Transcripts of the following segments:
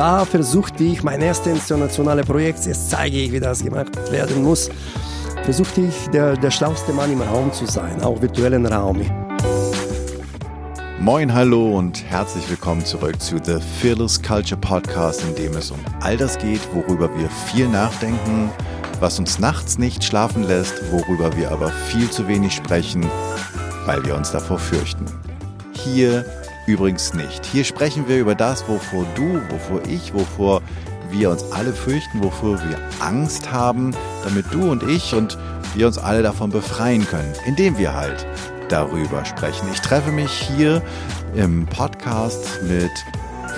Da versuchte ich mein erstes internationales Projekt, jetzt zeige ich, wie das gemacht werden muss, versuchte ich, der, der schlauste Mann im Raum zu sein, auch virtuellen Raum. Moin, hallo und herzlich willkommen zurück zu The Fearless Culture Podcast, in dem es um all das geht, worüber wir viel nachdenken, was uns nachts nicht schlafen lässt, worüber wir aber viel zu wenig sprechen, weil wir uns davor fürchten. Hier übrigens nicht. Hier sprechen wir über das, wovor du, wovor ich, wovor wir uns alle fürchten, wovor wir Angst haben, damit du und ich und wir uns alle davon befreien können, indem wir halt darüber sprechen. Ich treffe mich hier im Podcast mit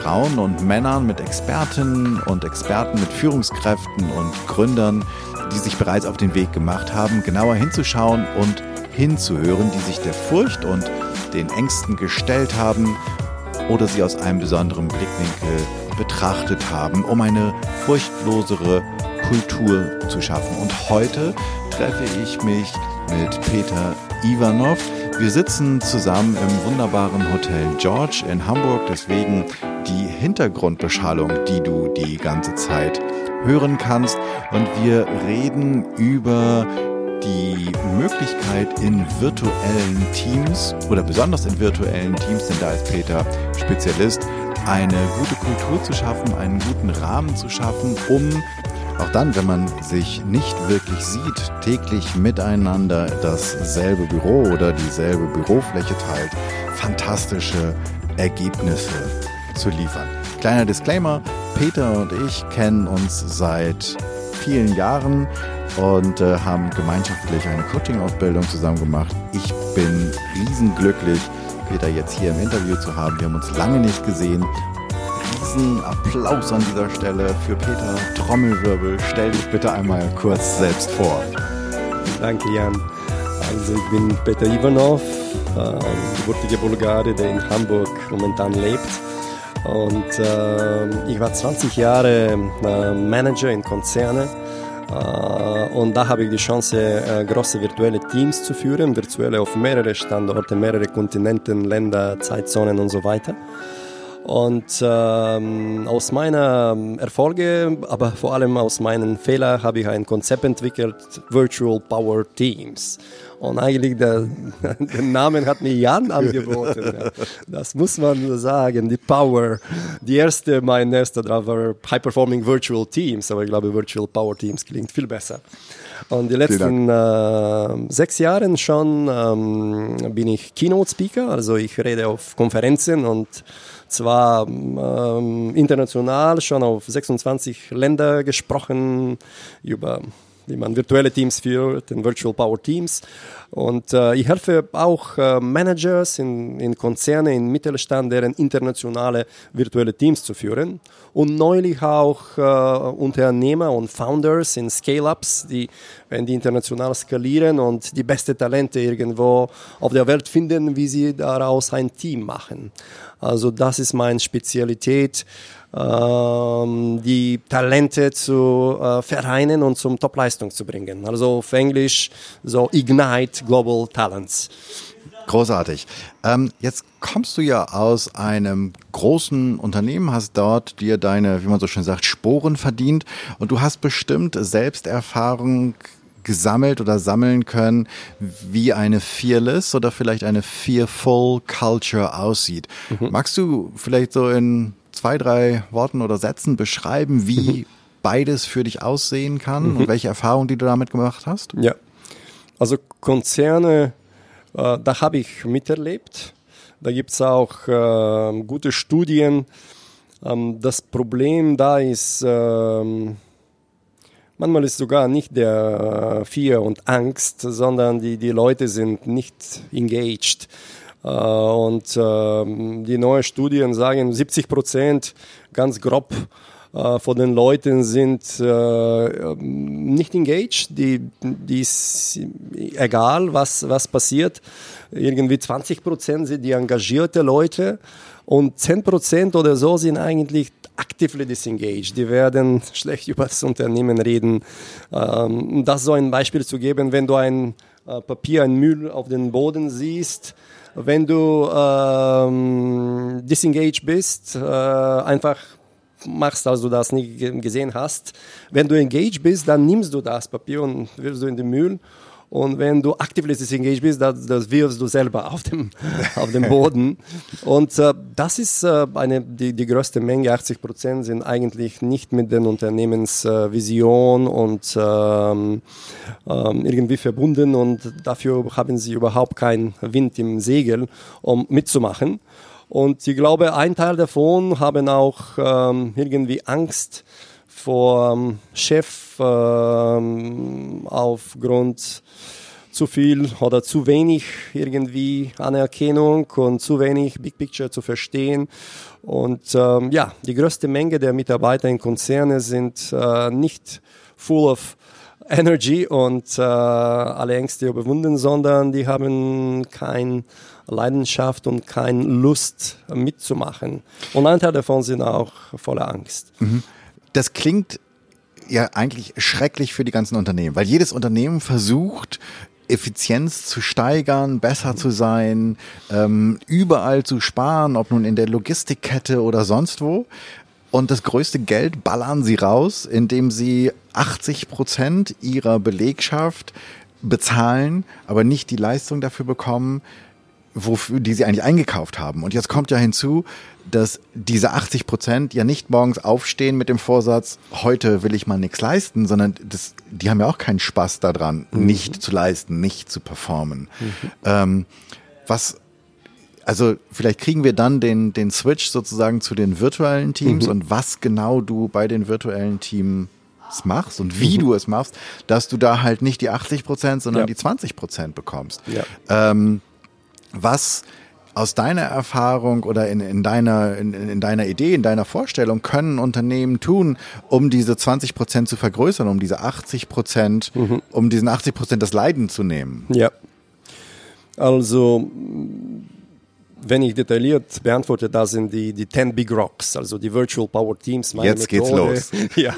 Frauen und Männern, mit Expertinnen und Experten, mit Führungskräften und Gründern, die sich bereits auf den Weg gemacht haben, genauer hinzuschauen und hinzuhören, die sich der Furcht und den Ängsten gestellt haben oder sie aus einem besonderen Blickwinkel betrachtet haben, um eine furchtlosere Kultur zu schaffen. Und heute treffe ich mich mit Peter Ivanov. Wir sitzen zusammen im wunderbaren Hotel George in Hamburg, deswegen die Hintergrundbeschallung, die du die ganze Zeit hören kannst. Und wir reden über die Möglichkeit in virtuellen Teams oder besonders in virtuellen Teams, denn da ist Peter Spezialist, eine gute Kultur zu schaffen, einen guten Rahmen zu schaffen, um auch dann, wenn man sich nicht wirklich sieht, täglich miteinander dasselbe Büro oder dieselbe Bürofläche teilt, fantastische Ergebnisse zu liefern. Kleiner Disclaimer, Peter und ich kennen uns seit vielen Jahren und äh, haben gemeinschaftlich eine Coaching-Ausbildung zusammen gemacht. Ich bin riesenglücklich, Peter jetzt hier im Interview zu haben. Wir haben uns lange nicht gesehen. Riesen Applaus an dieser Stelle für Peter Trommelwirbel. Stell dich bitte einmal kurz selbst vor. Danke, Jan. Also ich bin Peter Ivanov, äh, Bulgare, der in Hamburg momentan lebt. Und äh, ich war 20 Jahre äh, Manager in Konzernen und da habe ich die Chance, äh, große virtuelle Teams zu führen, virtuelle auf mehrere Standorte, mehrere Kontinenten, Länder, Zeitzonen und so weiter. Und ähm, aus meinen Erfolgen, aber vor allem aus meinen Fehlern, habe ich ein Konzept entwickelt, Virtual Power Teams. Und eigentlich der, den Namen hat mir Jan angeboten. Ja. Das muss man sagen, die Power. Die erste, mein erster drauf war High Performing Virtual Teams, aber ich glaube Virtual Power Teams klingt viel besser. Und die letzten äh, sechs Jahre schon ähm, bin ich Keynote Speaker, also ich rede auf Konferenzen und zwar ähm, international schon auf 26 Länder gesprochen über wie man virtuelle Teams führt, in Virtual Power Teams. Und äh, ich helfe auch äh, Managers in, in Konzernen, in Mittelstand, deren internationale virtuelle Teams zu führen. Und neulich auch äh, Unternehmer und Founders in Scale-Ups, die, wenn die international skalieren und die beste Talente irgendwo auf der Welt finden, wie sie daraus ein Team machen. Also das ist meine Spezialität ähm, die Talente zu äh, vereinen und zum Topleistung zu bringen. Also auf Englisch so Ignite Global Talents. Großartig. Ähm, jetzt kommst du ja aus einem großen Unternehmen, hast dort dir deine, wie man so schön sagt, Sporen verdient und du hast bestimmt Selbsterfahrung gesammelt oder sammeln können, wie eine Fearless oder vielleicht eine Fearful Culture aussieht. Mhm. Magst du vielleicht so in zwei, drei Worten oder Sätzen beschreiben, wie beides für dich aussehen kann mhm. und welche Erfahrungen, die du damit gemacht hast? Ja, also Konzerne, äh, da habe ich miterlebt. Da gibt es auch äh, gute Studien. Ähm, das Problem da ist, äh, manchmal ist sogar nicht der äh, Fear und Angst, sondern die, die Leute sind nicht engaged. Äh, und ähm, die neuen Studien sagen, 70 Prozent ganz grob äh, von den Leuten sind äh, nicht engaged, die, die ist egal, was, was passiert. Irgendwie 20 Prozent sind die engagierte Leute und 10 Prozent oder so sind eigentlich actively disengaged. Die werden schlecht über das Unternehmen reden. Ähm, um das so ein Beispiel zu geben, wenn du ein Papier, ein Müll auf den Boden siehst, wenn du ähm, disengaged bist, äh, einfach machst, als du das nicht gesehen hast. Wenn du engaged bist, dann nimmst du das Papier und wirfst du in den Müll. Und wenn du aktiv engaged bist, das, das wirfst du selber auf dem, auf dem Boden. Und äh, das ist äh, eine, die, die größte Menge, 80 Prozent sind eigentlich nicht mit den Unternehmensvision äh, und ähm, ähm, irgendwie verbunden und dafür haben sie überhaupt keinen Wind im Segel, um mitzumachen. Und ich glaube, ein Teil davon haben auch ähm, irgendwie Angst vor ähm, Chef ähm, aufgrund zu viel oder zu wenig irgendwie Anerkennung und zu wenig Big Picture zu verstehen. Und ähm, ja, die größte Menge der Mitarbeiter in Konzernen sind äh, nicht full of Energy und äh, alle Ängste überwunden, sondern die haben kein Leidenschaft und keine Lust mitzumachen. Und ein Teil davon sind auch voller Angst. Mhm. Das klingt ja eigentlich schrecklich für die ganzen Unternehmen, weil jedes Unternehmen versucht, Effizienz zu steigern, besser zu sein, ähm, überall zu sparen, ob nun in der Logistikkette oder sonst wo. Und das größte Geld ballern sie raus, indem sie 80 Prozent ihrer Belegschaft bezahlen, aber nicht die Leistung dafür bekommen, wofür die sie eigentlich eingekauft haben. Und jetzt kommt ja hinzu, dass diese 80 Prozent ja nicht morgens aufstehen mit dem Vorsatz, heute will ich mal nichts leisten, sondern das, die haben ja auch keinen Spaß daran, mhm. nicht zu leisten, nicht zu performen. Mhm. Ähm, was also vielleicht kriegen wir dann den, den Switch sozusagen zu den virtuellen Teams mhm. und was genau du bei den virtuellen Teams machst und wie mhm. du es machst, dass du da halt nicht die 80 Prozent, sondern ja. die 20 Prozent bekommst. Ja. Ähm, was aus deiner Erfahrung oder in, in, deiner, in, in, deiner Idee, in deiner Vorstellung können Unternehmen tun, um diese 20 Prozent zu vergrößern, um diese 80 Prozent, mhm. um diesen 80 Prozent das Leiden zu nehmen? Ja. Also wenn ich detailliert beantworte, da sind die, die 10 Big Rocks, also die Virtual Power Teams. Meine Jetzt Methode. geht's los. ja,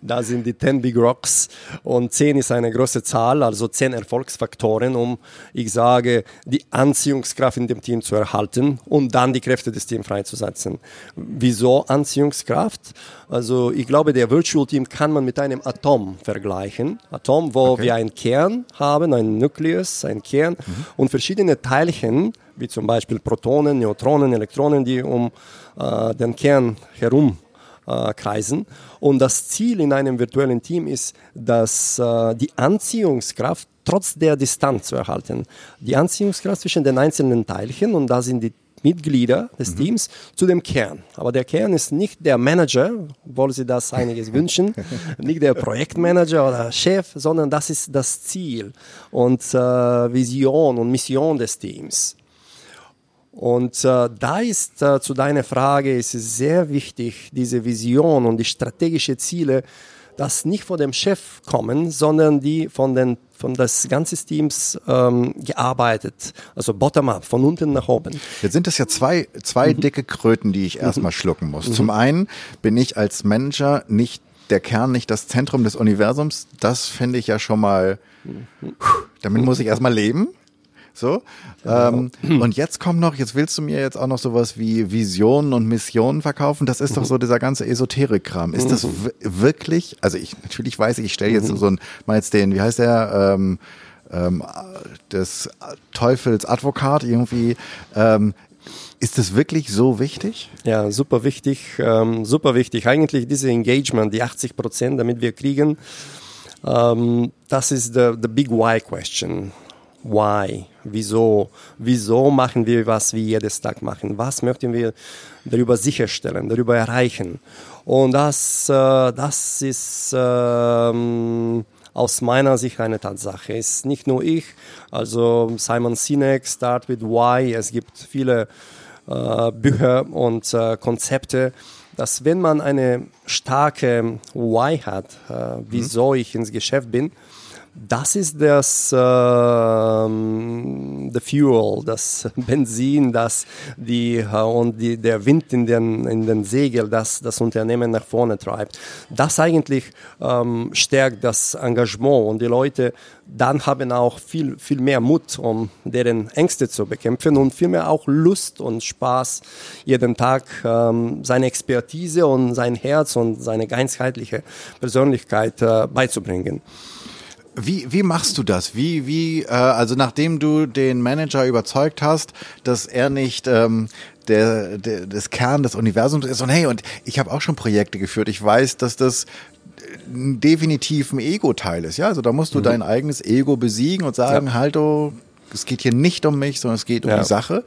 da sind die 10 Big Rocks und 10 ist eine große Zahl, also 10 Erfolgsfaktoren, um, ich sage, die Anziehungskraft in dem Team zu erhalten und dann die Kräfte des Teams freizusetzen. Wieso Anziehungskraft? Also ich glaube, der Virtual Team kann man mit einem Atom vergleichen. Atom, wo okay. wir einen Kern haben, ein Nukleus, ein Kern mhm. und verschiedene Teilchen, wie zum Beispiel Protonen, Neutronen, Elektronen, die um äh, den Kern herum äh, kreisen. Und das Ziel in einem virtuellen Team ist, dass äh, die Anziehungskraft trotz der Distanz zu erhalten. Die Anziehungskraft zwischen den einzelnen Teilchen, und da sind die Mitglieder des mhm. Teams zu dem Kern. Aber der Kern ist nicht der Manager, obwohl sie das einiges wünschen, nicht der Projektmanager oder Chef, sondern das ist das Ziel und äh, Vision und Mission des Teams. Und äh, da ist äh, zu deiner Frage, ist es sehr wichtig, diese Vision und die strategischen Ziele, dass nicht von dem Chef kommen, sondern die von den von des ganzen Teams ähm, gearbeitet, also bottom-up, von unten nach oben. Jetzt sind es ja zwei, zwei mhm. dicke Kröten, die ich erstmal mhm. schlucken muss. Mhm. Zum einen bin ich als Manager nicht der Kern, nicht das Zentrum des Universums. Das finde ich ja schon mal, mhm. damit muss ich erstmal leben. So. Genau. Ähm, und jetzt kommt noch, jetzt willst du mir jetzt auch noch sowas wie Visionen und Missionen verkaufen. Das ist doch so dieser ganze Esoterik-Kram. Ist das wirklich, also ich, natürlich weiß ich, ich stelle jetzt so ein, mal jetzt den, wie heißt der, ähm, ähm, des Teufels Advokat irgendwie, ähm, ist das wirklich so wichtig? Ja, super wichtig, ähm, super wichtig. Eigentlich diese Engagement, die 80 Prozent, damit wir kriegen, ähm, das ist the, the big why question why, wieso, wieso machen wir, was wir jedes Tag machen, was möchten wir darüber sicherstellen, darüber erreichen. Und das, äh, das ist ähm, aus meiner Sicht eine Tatsache. Es ist nicht nur ich, also Simon Sinek, Start with Why, es gibt viele äh, Bücher und äh, Konzepte, dass wenn man eine starke Why hat, äh, wieso mhm. ich ins Geschäft bin, das ist das ähm, the Fuel, das Benzin, das die äh, und die, der Wind in den in den Segel, das das Unternehmen nach vorne treibt. Das eigentlich ähm, stärkt das Engagement und die Leute dann haben auch viel viel mehr Mut, um deren Ängste zu bekämpfen und viel mehr auch Lust und Spaß jeden Tag ähm, seine Expertise und sein Herz und seine ganzheitliche Persönlichkeit äh, beizubringen. Wie, wie machst du das? Wie, wie, äh, also nachdem du den Manager überzeugt hast, dass er nicht ähm, der, der, das Kern des Universums ist und hey, und ich habe auch schon Projekte geführt. Ich weiß, dass das definitiv ein Ego-Teil ist. Ja, also da musst du mhm. dein eigenes Ego besiegen und sagen, ja. halt, oh, es geht hier nicht um mich, sondern es geht um ja. die Sache.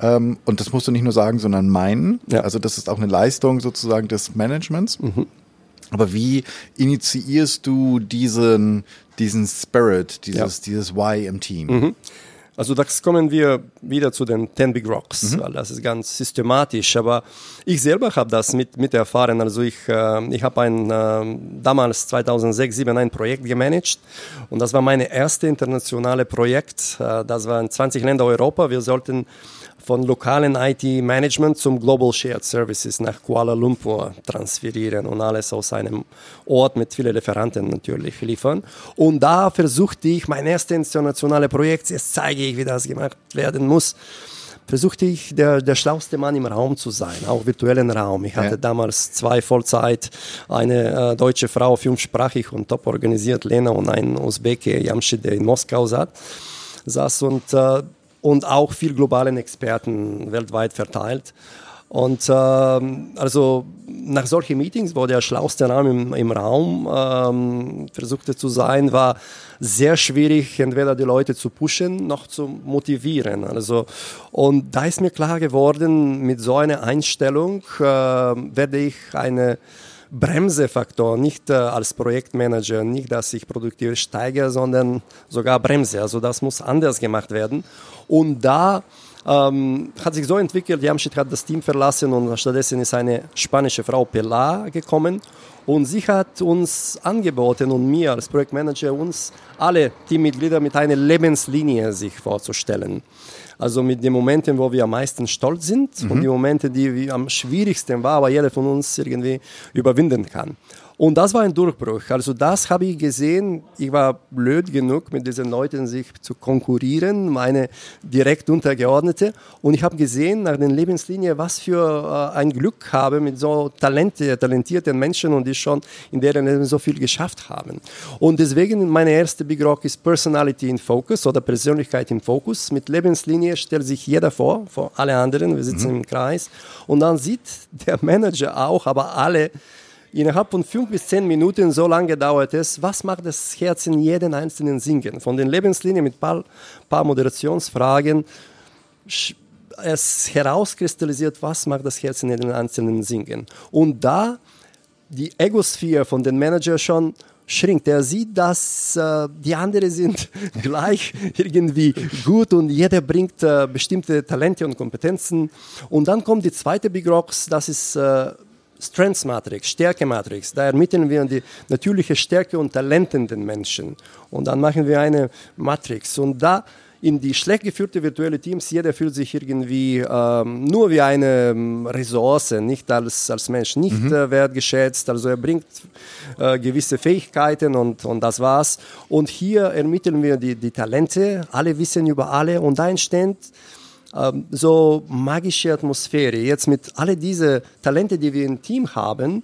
Ähm, und das musst du nicht nur sagen, sondern meinen. Ja. Also das ist auch eine Leistung sozusagen des Managements. Mhm. Aber wie initiierst du diesen, diesen Spirit, dieses, ja. dieses Why im Team? Mhm. Also das kommen wir wieder zu den Ten Big Rocks, mhm. weil das ist ganz systematisch. Aber ich selber habe das mit, mit erfahren. Also ich, äh, ich habe ein äh, damals 2006, 2007 ein Projekt gemanagt und das war mein erstes internationale Projekt. Äh, das war in 20 Länder Europa. Wir sollten von lokalen IT-Management zum Global Shared Services nach Kuala Lumpur transferieren und alles aus einem Ort mit vielen Lieferanten natürlich liefern. Und da versuchte ich mein erstes internationales Projekt, jetzt zeige ich, wie das gemacht werden muss, versuchte ich, der, der schlauste Mann im Raum zu sein, auch virtuellen Raum. Ich hatte ja. damals zwei Vollzeit, eine äh, deutsche Frau, fünfsprachig und top organisiert, Lena, und ein Usbeke, Jamshid, der in Moskau saß. saß und äh, und auch viel globalen Experten weltweit verteilt. Und ähm, also nach solchen Meetings, wo der schlauste Name im, im Raum ähm, versuchte zu sein, war sehr schwierig, entweder die Leute zu pushen, noch zu motivieren. Also, und da ist mir klar geworden, mit so einer Einstellung äh, werde ich eine Bremsefaktor, nicht äh, als Projektmanager, nicht, dass ich produktiv steige, sondern sogar Bremse. Also das muss anders gemacht werden. Und da ähm, hat sich so entwickelt, Jamschid hat das Team verlassen und stattdessen ist eine spanische Frau Pilar gekommen und sie hat uns angeboten und mir als Projektmanager uns alle Teammitglieder mit einer Lebenslinie sich vorzustellen. Also mit den Momenten, wo wir am meisten stolz sind mhm. und die Momente, die am schwierigsten war, aber jeder von uns irgendwie überwinden kann. Und das war ein Durchbruch. Also das habe ich gesehen. Ich war blöd genug, mit diesen Leuten sich zu konkurrieren, meine direkt Untergeordnete. Und ich habe gesehen nach den Lebenslinien, was für äh, ein Glück habe mit so talente, talentierten Menschen und die schon in deren Leben so viel geschafft haben. Und deswegen meine erste Big Rock ist Personality in Focus oder Persönlichkeit im Fokus. Mit Lebenslinie stellt sich jeder vor, vor alle anderen. Wir sitzen mhm. im Kreis. Und dann sieht der Manager auch, aber alle Innerhalb von fünf bis zehn Minuten, so lange dauert es, was macht das Herz in jedem einzelnen Singen? Von den Lebenslinien mit ein paar, paar Moderationsfragen, es herauskristallisiert, was macht das Herz in jedem einzelnen Singen. Und da die Egosphäre von den Manager schon schrinkt. Er sieht, dass äh, die anderen sind gleich irgendwie gut und jeder bringt äh, bestimmte Talente und Kompetenzen. Und dann kommt die zweite Big Rocks, das ist äh, Strengths Matrix, Stärke Matrix. Da ermitteln wir die natürliche Stärke und Talenten den Menschen. Und dann machen wir eine Matrix. Und da in die schlecht geführte virtuelle Teams, jeder fühlt sich irgendwie ähm, nur wie eine ähm, Ressource, nicht als, als Mensch, nicht mhm. äh, wertgeschätzt. Also er bringt äh, gewisse Fähigkeiten und, und das war's. Und hier ermitteln wir die, die Talente, alle wissen über alle und da entsteht so magische Atmosphäre. Jetzt mit all diese Talente, die wir im Team haben,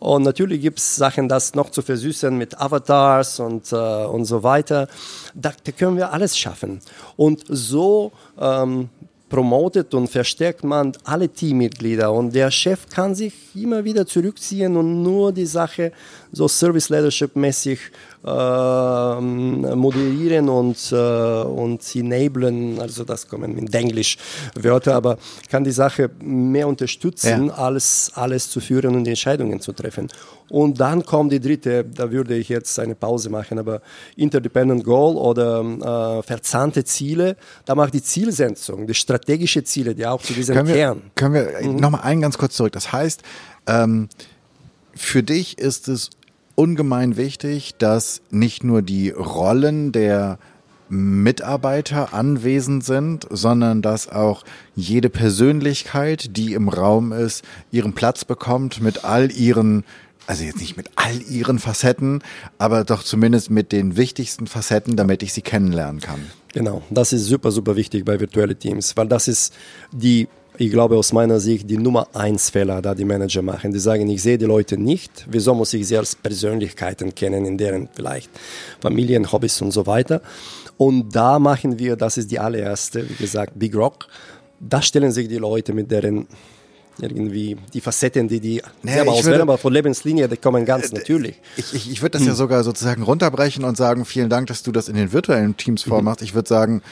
und natürlich gibt es Sachen, das noch zu versüßen mit Avatars und, äh, und so weiter. Da, da, können wir alles schaffen. Und so ähm, promotet und verstärkt man alle Teammitglieder. Und der Chef kann sich immer wieder zurückziehen und nur die Sache so Service Leadership mäßig äh, moderieren und, äh, und enablen, also das kommen in Englisch Wörter, aber kann die Sache mehr unterstützen, ja. als alles zu führen und Entscheidungen zu treffen. Und dann kommt die dritte, da würde ich jetzt eine Pause machen, aber Interdependent Goal oder äh, verzahnte Ziele, da macht die Zielsetzung, die strategische Ziele, die auch zu diesem können wir, Kern. Können wir mhm. nochmal einen ganz kurz zurück. Das heißt, ähm, für dich ist es ungemein wichtig, dass nicht nur die Rollen der Mitarbeiter anwesend sind, sondern dass auch jede Persönlichkeit, die im Raum ist, ihren Platz bekommt mit all ihren also jetzt nicht mit all ihren Facetten, aber doch zumindest mit den wichtigsten Facetten, damit ich sie kennenlernen kann. Genau, das ist super, super wichtig bei virtuellen Teams, weil das ist die, ich glaube aus meiner Sicht, die Nummer eins Fehler, da die Manager machen. Die sagen, ich sehe die Leute nicht, wieso muss ich sie als Persönlichkeiten kennen, in deren vielleicht Familien, Hobbys und so weiter. Und da machen wir, das ist die allererste, wie gesagt, Big Rock. Da stellen sich die Leute mit deren irgendwie die Facetten, die die naja, selber auswählen, aber von Lebenslinie, die kommen ganz äh, natürlich. Ich, ich, ich würde das hm. ja sogar sozusagen runterbrechen und sagen, vielen Dank, dass du das in den virtuellen Teams mhm. vormachst. Mhm. Ich würde sagen,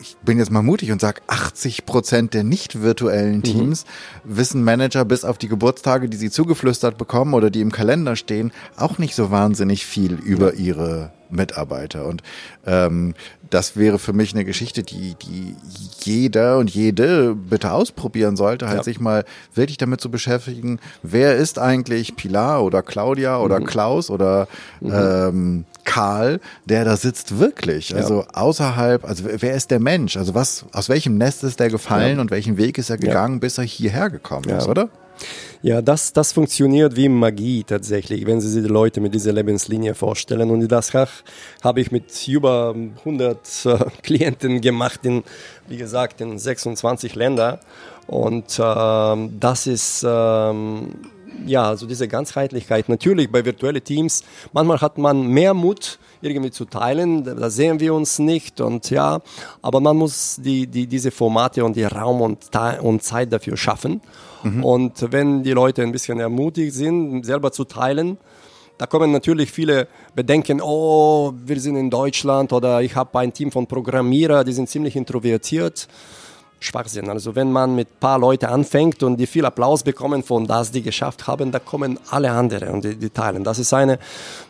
ich bin jetzt mal mutig und sage, 80 Prozent der nicht virtuellen mhm. Teams mhm. wissen Manager bis auf die Geburtstage, die sie zugeflüstert bekommen oder die im Kalender stehen, auch nicht so wahnsinnig viel über ihre Mitarbeiter. Und ähm, das wäre für mich eine Geschichte, die, die jeder und jede bitte ausprobieren sollte, halt ja. sich mal wirklich damit zu beschäftigen, wer ist eigentlich Pilar oder Claudia oder mhm. Klaus oder mhm. ähm, Karl, der da sitzt wirklich. Also ja. außerhalb, also wer ist der Mensch? Also was, aus welchem Nest ist der gefallen ja. und welchen Weg ist er gegangen, bis er hierher gekommen ist, oder? Ja, das, das funktioniert wie Magie tatsächlich, wenn Sie sich die Leute mit dieser Lebenslinie vorstellen. Und das habe ich mit über 100 äh, Klienten gemacht, in, wie gesagt, in 26 Ländern. Und ähm, das ist, ähm, ja, also diese Ganzheitlichkeit. Natürlich bei virtuellen Teams, manchmal hat man mehr Mut, irgendwie zu teilen. Da sehen wir uns nicht und ja, aber man muss die, die, diese Formate und die Raum und, und Zeit dafür schaffen. Mhm. Und wenn die Leute ein bisschen ermutigt sind, selber zu teilen, da kommen natürlich viele Bedenken, oh, wir sind in Deutschland oder ich habe ein Team von Programmierer, die sind ziemlich introvertiert. Schwachsinn. Also wenn man mit ein paar Leuten anfängt und die viel Applaus bekommen von das, die geschafft haben, da kommen alle anderen und die, die teilen. Das ist eine,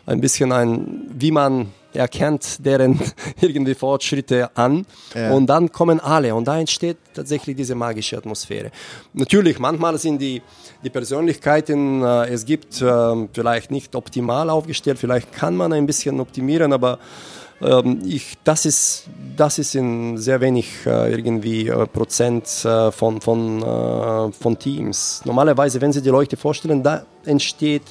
ein bisschen ein, wie man erkennt deren irgendwie Fortschritte an ja. und dann kommen alle und da entsteht tatsächlich diese magische Atmosphäre. Natürlich, manchmal sind die, die Persönlichkeiten, äh, es gibt äh, vielleicht nicht optimal aufgestellt, vielleicht kann man ein bisschen optimieren, aber ich, das, ist, das ist in sehr wenig äh, irgendwie äh, Prozent äh, von, von, äh, von Teams. Normalerweise, wenn Sie die Leute vorstellen, da entsteht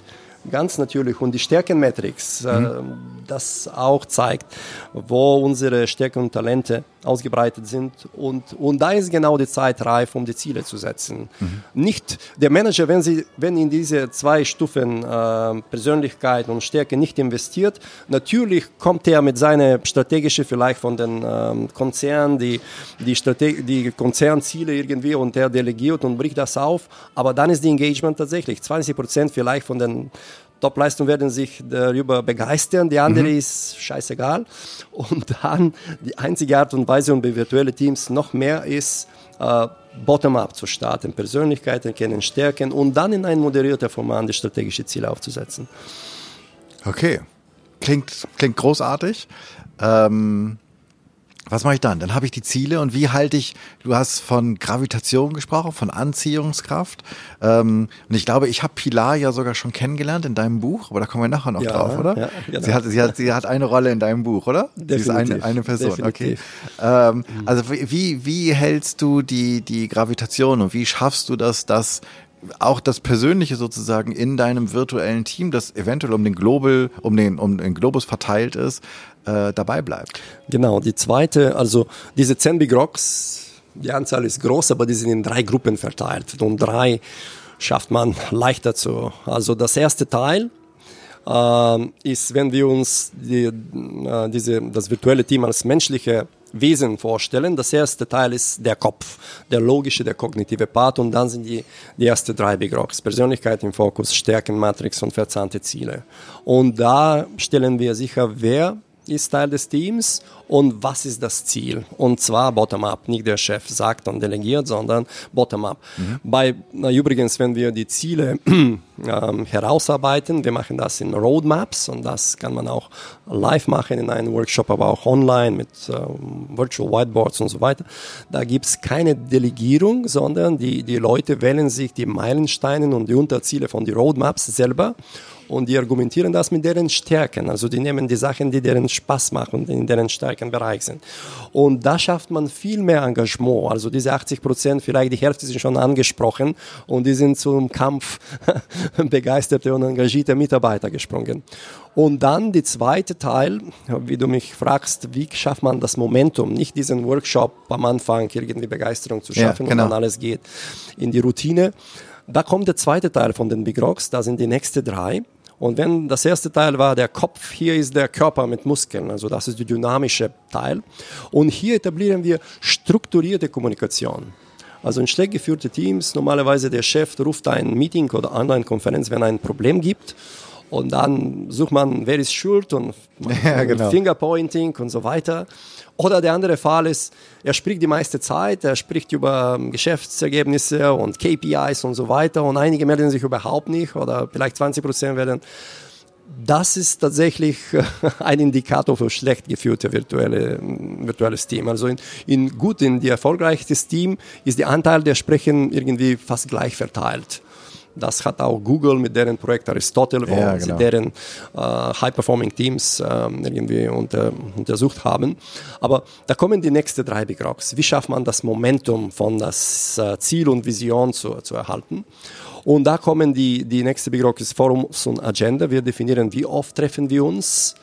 Ganz natürlich. Und die Stärkenmatrix, äh, mhm. Das auch zeigt, wo unsere Stärken und Talente ausgebreitet sind. Und, und da ist genau die Zeit reif, um die Ziele zu setzen. Mhm. Nicht der Manager, wenn, sie, wenn in diese zwei Stufen äh, Persönlichkeit und Stärke nicht investiert, natürlich kommt er mit seiner strategischen, vielleicht von den ähm, Konzernen, die, die, die Konzernziele irgendwie und der delegiert und bricht das auf. Aber dann ist die Engagement tatsächlich 20 Prozent vielleicht von den Top-Leistung werden sich darüber begeistern, die andere mhm. ist scheißegal. Und dann die einzige Art und Weise, um bei virtuellen Teams noch mehr ist, äh, bottom-up zu starten, Persönlichkeiten kennen, Stärken und dann in ein moderierter Format die strategische Ziele aufzusetzen. Okay, klingt, klingt großartig. Ähm was mache ich dann? Dann habe ich die Ziele und wie halte ich, du hast von Gravitation gesprochen, von Anziehungskraft. Ähm, und ich glaube, ich habe Pilar ja sogar schon kennengelernt in deinem Buch, aber da kommen wir nachher noch ja, drauf, oder? Ja, genau. sie, hat, sie, hat, sie hat eine Rolle in deinem Buch, oder? Definitiv. Sie ist eine, eine Person, Definitiv. okay. Ähm, also wie, wie hältst du die, die Gravitation und wie schaffst du das, dass auch das Persönliche sozusagen in deinem virtuellen Team, das eventuell um den Global, um den, um den Globus verteilt ist, äh, dabei bleibt. Genau, die zweite, also diese 10 Big Rocks, die Anzahl ist groß, aber die sind in drei Gruppen verteilt. Und drei schafft man leichter zu. Also das erste Teil äh, ist, wenn wir uns die, äh, diese, das virtuelle Team als menschliche Wesen vorstellen. Das erste Teil ist der Kopf, der logische, der kognitive Part und dann sind die, die ersten drei Big Rocks. Persönlichkeit im Fokus, Stärken, Matrix und verzahnte Ziele. Und da stellen wir sicher, wer ist Teil des Teams und was ist das Ziel? Und zwar bottom-up, nicht der Chef sagt und delegiert, sondern bottom-up. Mhm. Bei, na, übrigens, wenn wir die Ziele ähm, herausarbeiten. Wir machen das in Roadmaps und das kann man auch live machen in einem Workshop, aber auch online mit ähm, Virtual Whiteboards und so weiter. Da gibt es keine Delegierung, sondern die, die Leute wählen sich die Meilensteine und die Unterziele von den Roadmaps selber und die argumentieren das mit deren Stärken. Also die nehmen die Sachen, die deren Spaß machen, in deren Stärkenbereich sind. Und da schafft man viel mehr Engagement. Also diese 80 Prozent, vielleicht die Hälfte sind schon angesprochen und die sind zum Kampf begeisterte und engagierte Mitarbeiter gesprungen. Und dann die zweite Teil, wie du mich fragst, wie schafft man das Momentum, nicht diesen Workshop am Anfang irgendwie Begeisterung zu schaffen ja, genau. und dann alles geht in die Routine. Da kommt der zweite Teil von den Big Rocks, da sind die nächsten drei. Und wenn das erste Teil war der Kopf, hier ist der Körper mit Muskeln, also das ist der dynamische Teil. Und hier etablieren wir strukturierte Kommunikation. Also in schlecht geführte Teams, normalerweise der Chef ruft ein Meeting oder Online-Konferenz, wenn ein Problem gibt. Und dann sucht man, wer ist schuld und ja, genau. Fingerpointing und so weiter. Oder der andere Fall ist, er spricht die meiste Zeit, er spricht über ähm, Geschäftsergebnisse und KPIs und so weiter und einige melden sich überhaupt nicht oder vielleicht 20 Prozent werden. Das ist tatsächlich ein Indikator für schlecht geführte virtuelle, virtuelles Team. Also in, in gut, in die erfolgreichstes Team ist der Anteil der Sprechen irgendwie fast gleich verteilt. Das hat auch Google mit deren Projekt Aristotle, wo ja, genau. sie deren äh, High-Performing-Teams äh, irgendwie unter, untersucht haben. Aber da kommen die nächsten drei Big Rocks. Wie schafft man das Momentum von das äh, Ziel und Vision zu, zu erhalten? Und da kommen die, die nächste Big Rock ist Forums und Agenda. Wir definieren, wie oft treffen wir uns.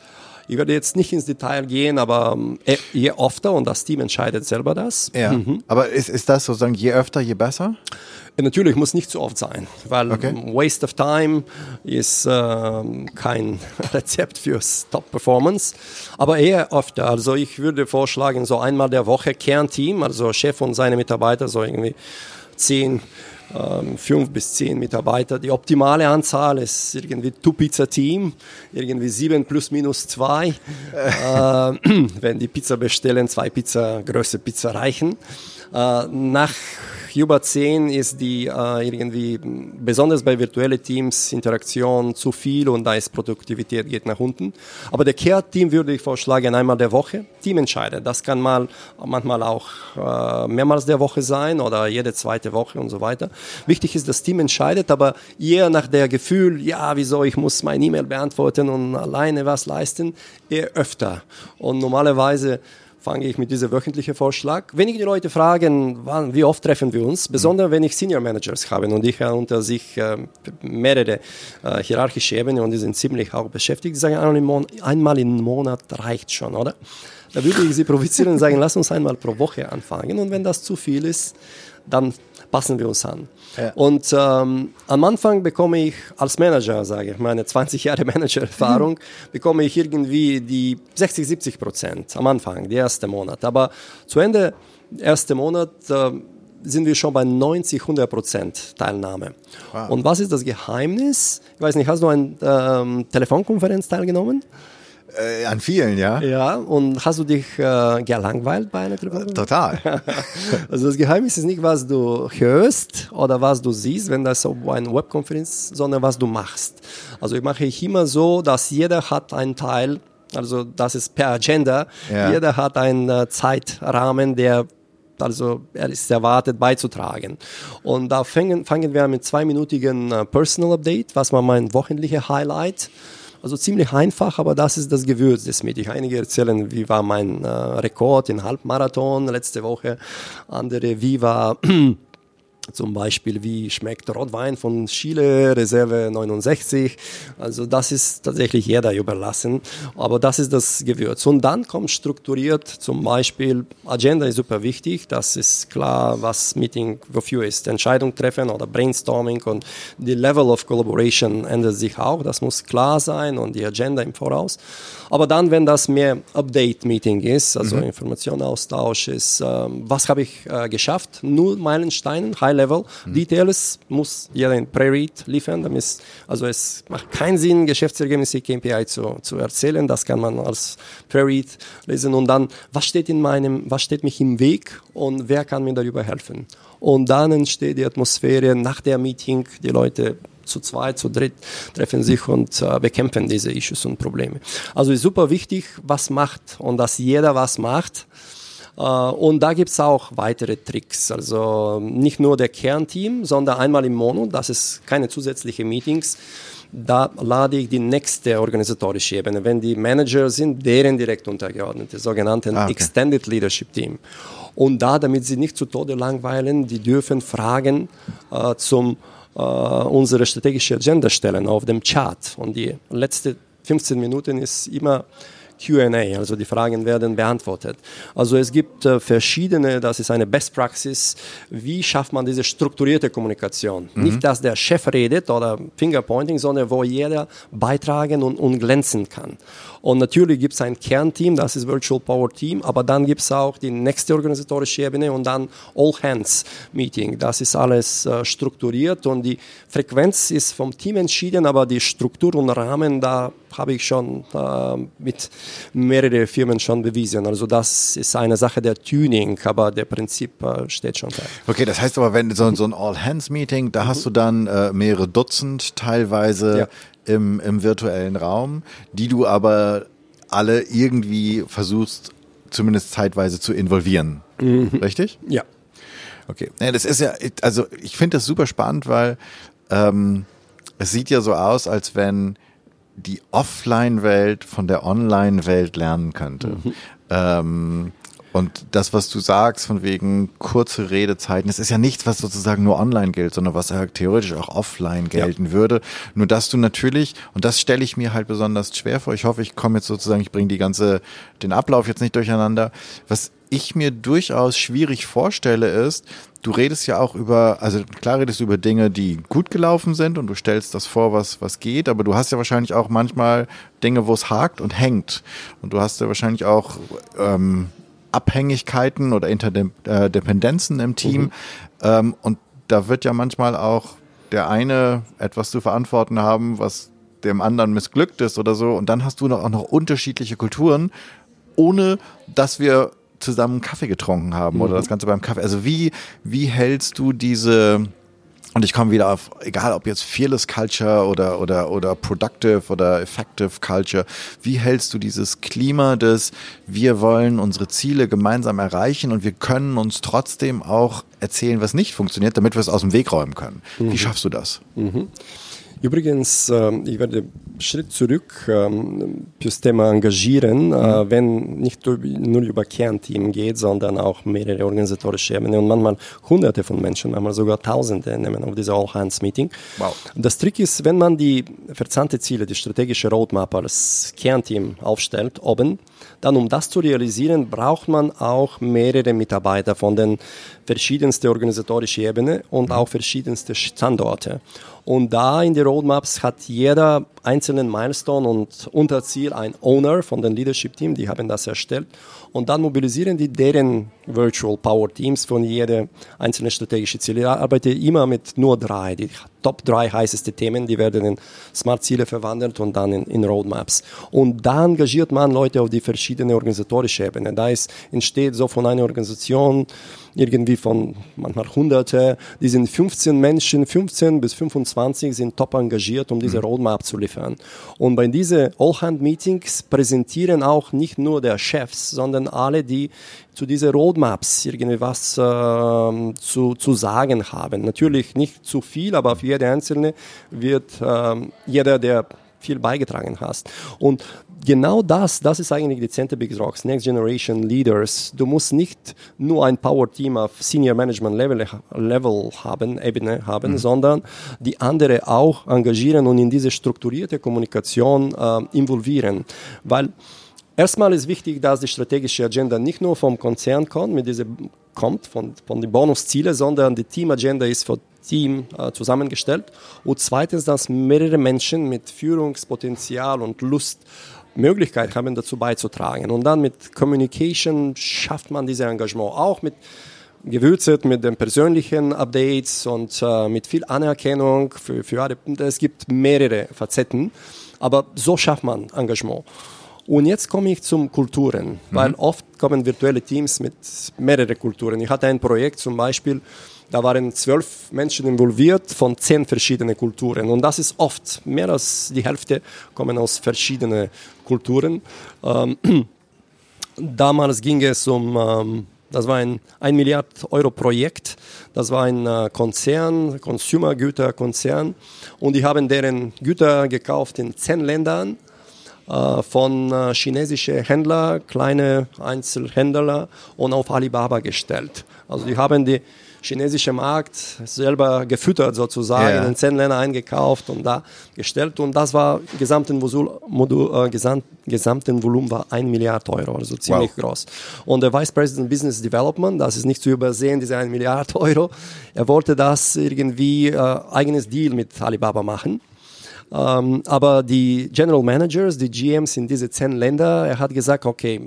Ich werde jetzt nicht ins Detail gehen, aber ähm, je öfter und das Team entscheidet selber das. Ja. Mhm. Aber ist, ist das sozusagen je öfter, je besser? Natürlich muss nicht zu oft sein, weil okay. Waste of Time ist äh, kein Rezept fürs Top-Performance, aber eher öfter. Also ich würde vorschlagen, so einmal der Woche Kernteam, also Chef und seine Mitarbeiter, so irgendwie zehn ähm, fünf bis zehn Mitarbeiter. Die optimale Anzahl ist irgendwie Two-Pizza-Team, irgendwie sieben plus minus zwei. äh, wenn die Pizza bestellen, zwei Pizza, größere Pizza reichen. Äh, nach über 10 ist die äh, irgendwie, besonders bei virtuellen Teams, Interaktion zu viel und da ist Produktivität geht nach unten. Aber der Care-Team würde ich vorschlagen, einmal der Woche, Team entscheidet. Das kann mal, manchmal auch äh, mehrmals der Woche sein oder jede zweite Woche und so weiter. Wichtig ist, das Team entscheidet, aber eher nach der Gefühl, ja, wieso, ich muss mein E-Mail beantworten und alleine was leisten, eher öfter. Und normalerweise fange ich mit diesem wöchentlichen Vorschlag. Wenn ich die Leute fragen, wann, wie oft treffen wir uns, besonders wenn ich Senior Managers habe und ich habe unter sich äh, mehrere äh, hierarchische Ebenen und die sind ziemlich auch beschäftigt, sagen, einmal im Monat reicht schon, oder? Da würde ich sie provozieren und sagen, lass uns einmal pro Woche anfangen und wenn das zu viel ist, dann passen wir uns an. Ja. Und ähm, am Anfang bekomme ich als Manager, sage ich, meine 20 Jahre Manager-Erfahrung, mhm. bekomme ich irgendwie die 60, 70 Prozent am Anfang, der erste Monat. Aber zu Ende erste Monat äh, sind wir schon bei 90, 100 Prozent Teilnahme. Wow. Und was ist das Geheimnis? Ich weiß nicht, hast du an ähm, Telefonkonferenz teilgenommen? Äh, an vielen, ja. Ja, und hast du dich äh, gelangweilt bei einer Telefonkonferenz? Total. also das Geheimnis ist nicht, was du hörst oder was du siehst, wenn das so eine Webkonferenz, sondern was du machst. Also ich mache ich immer so, dass jeder hat einen Teil, also das ist per Agenda, ja. jeder hat einen äh, Zeitrahmen, der also er ist erwartet beizutragen. Und da fangen, fangen wir mit zweiminütigen äh, Personal Update, was war mein wöchentlicher Highlight. Also ziemlich einfach, aber das ist das Gewürz des Meetings. Einige erzählen, wie war mein äh, Rekord in Halbmarathon letzte Woche, andere, wie war zum Beispiel, wie schmeckt Rotwein von Chile, Reserve 69. Also das ist tatsächlich jeder überlassen. Aber das ist das Gewürz. Und dann kommt strukturiert zum Beispiel, Agenda ist super wichtig. Das ist klar, was Meeting wofür ist. Entscheidung treffen oder Brainstorming und die Level of Collaboration ändert sich auch. Das muss klar sein und die Agenda im Voraus. Aber dann, wenn das mehr Update-Meeting ist, also mhm. Informationaustausch ist, äh, was habe ich äh, geschafft? Null Meilensteine, High Level. Mhm. Details muss jeder in Pre-Read liefern. Ist, also es macht keinen Sinn, Geschäftsergebnisse KPI zu, zu erzählen. Das kann man als Pre-Read lesen. Und dann, was steht in meinem, was steht mich im Weg und wer kann mir darüber helfen? Und dann entsteht die Atmosphäre nach der Meeting, die Leute zu zweit, zu dritt treffen sich und äh, bekämpfen diese Issues und Probleme. Also ist super wichtig, was macht und dass jeder was macht. Äh, und da gibt's auch weitere Tricks. Also nicht nur der Kernteam, sondern einmal im Monat, das ist keine zusätzlichen Meetings. Da lade ich die nächste organisatorische Ebene, wenn die Manager sind, deren direkt untergeordnete, sogenannten ah, okay. Extended Leadership Team. Und da, damit sie nicht zu Tode langweilen, die dürfen Fragen äh, zum äh, unsere strategische Agenda stellen auf dem Chat. Und die letzte 15 Minuten ist immer QA, also die Fragen werden beantwortet. Also es gibt äh, verschiedene, das ist eine Best Practice, wie schafft man diese strukturierte Kommunikation. Mhm. Nicht, dass der Chef redet oder Fingerpointing, sondern wo jeder beitragen und, und glänzen kann. Und natürlich gibt es ein Kernteam, das ist Virtual Power Team, aber dann gibt es auch die nächste organisatorische Ebene und dann All Hands Meeting. Das ist alles äh, strukturiert und die Frequenz ist vom Team entschieden, aber die Struktur und Rahmen, da habe ich schon äh, mit mehreren Firmen schon bewiesen. Also das ist eine Sache der Tuning, aber der Prinzip äh, steht schon da. Okay, das heißt aber, wenn so, so ein All-Hands-Meeting, da mhm. hast du dann äh, mehrere Dutzend teilweise ja im, im virtuellen Raum, die du aber alle irgendwie versuchst, zumindest zeitweise zu involvieren. Mhm. Richtig? Ja. Okay. Ja, das ist ja, also ich finde das super spannend, weil ähm, es sieht ja so aus, als wenn die Offline-Welt von der Online-Welt lernen könnte. Mhm. Ähm, und das, was du sagst, von wegen kurze Redezeiten, es ist ja nichts, was sozusagen nur online gilt, sondern was ja theoretisch auch offline gelten ja. würde. Nur dass du natürlich, und das stelle ich mir halt besonders schwer vor, ich hoffe, ich komme jetzt sozusagen, ich bringe die ganze, den Ablauf jetzt nicht durcheinander. Was ich mir durchaus schwierig vorstelle, ist, du redest ja auch über, also klar redest du über Dinge, die gut gelaufen sind und du stellst das vor, was, was geht, aber du hast ja wahrscheinlich auch manchmal Dinge, wo es hakt und hängt. Und du hast ja wahrscheinlich auch ähm, Abhängigkeiten oder Interdependenzen im Team. Mhm. Ähm, und da wird ja manchmal auch der eine etwas zu verantworten haben, was dem anderen missglückt ist oder so. Und dann hast du noch, auch noch unterschiedliche Kulturen, ohne dass wir zusammen Kaffee getrunken haben mhm. oder das Ganze beim Kaffee. Also wie, wie hältst du diese, und ich komme wieder auf, egal ob jetzt Fearless Culture oder, oder, oder Productive oder Effective Culture, wie hältst du dieses Klima des, wir wollen unsere Ziele gemeinsam erreichen und wir können uns trotzdem auch erzählen, was nicht funktioniert, damit wir es aus dem Weg räumen können. Mhm. Wie schaffst du das? Mhm. Übrigens, ähm, ich werde Schritt zurück ähm, fürs Thema Engagieren, äh, mhm. wenn nicht nur über Kernteam geht, sondern auch mehrere organisatorische Ebenen und manchmal hunderte von Menschen, manchmal sogar tausende nehmen auf diese All-Hands-Meeting. Wow. Das Trick ist, wenn man die verzahlte Ziele, die strategische Roadmap als Kernteam aufstellt, oben, dann um das zu realisieren, braucht man auch mehrere Mitarbeiter von den verschiedensten organisatorischen Ebenen und mhm. auch verschiedenste Standorte. Und da in den Roadmaps hat jeder einzelnen Milestone und Unterziel ein Owner von den Leadership Team, die haben das erstellt. Und dann mobilisieren die deren Virtual Power Teams von jeder einzelnen strategischen Ziele. Ich arbeite immer mit nur drei. Die Top drei heißeste Themen, die werden in Smart Ziele verwandelt und dann in, in Roadmaps. Und da engagiert man Leute auf die verschiedenen organisatorischen Ebenen. Da ist, entsteht so von einer Organisation, irgendwie von manchmal Hunderte, die sind 15 Menschen, 15 bis 25 sind top engagiert, um diese mhm. Roadmap zu liefern. Und bei diesen All-Hand-Meetings präsentieren auch nicht nur der Chefs, sondern alle, die zu diesen Roadmaps irgendwie was äh, zu, zu sagen haben. Natürlich nicht zu viel, aber für jede Einzelne wird äh, jeder, der viel beigetragen hast. Und genau das, das ist eigentlich die Center Big Rocks, Next Generation Leaders. Du musst nicht nur ein Power Team auf Senior Management Level, Level haben, Ebene haben, mhm. sondern die andere auch engagieren und in diese strukturierte Kommunikation äh, involvieren. Weil Erstmal ist wichtig, dass die strategische Agenda nicht nur vom Konzern kommt, mit diese, kommt von, von den Bonuszielen, sondern die Teamagenda ist für Team äh, zusammengestellt. Und zweitens, dass mehrere Menschen mit Führungspotenzial und Lust Möglichkeit haben, dazu beizutragen. Und dann mit Communication schafft man dieses Engagement auch mit gewürzt mit den persönlichen Updates und äh, mit viel Anerkennung für, für alle. Es gibt mehrere Facetten, aber so schafft man Engagement. Und jetzt komme ich zum Kulturen, mhm. weil oft kommen virtuelle Teams mit mehreren Kulturen. Ich hatte ein Projekt zum Beispiel, da waren zwölf Menschen involviert von zehn verschiedenen Kulturen. Und das ist oft, mehr als die Hälfte kommen aus verschiedenen Kulturen. Ähm, damals ging es um, ähm, das war ein 1 Milliard Euro Projekt. Das war ein äh, Konzern, Consumer-Güterkonzern. Und die haben deren Güter gekauft in zehn Ländern äh, von äh, chinesischen Händlern, kleine Einzelhändler und auf Alibaba gestellt. Also die haben die chinesische Markt selber gefüttert sozusagen, yeah. in zehn Länder eingekauft und da gestellt und das war gesamten, Modul, äh, gesamt, gesamten Volumen war ein Milliard Euro, also ziemlich wow. groß. Und der Vice President Business Development, das ist nicht zu übersehen, diese ein Milliard Euro, er wollte das irgendwie äh, eigenes Deal mit Alibaba machen. Ähm, aber die General Managers, die GMs in diese zehn Länder, er hat gesagt, okay,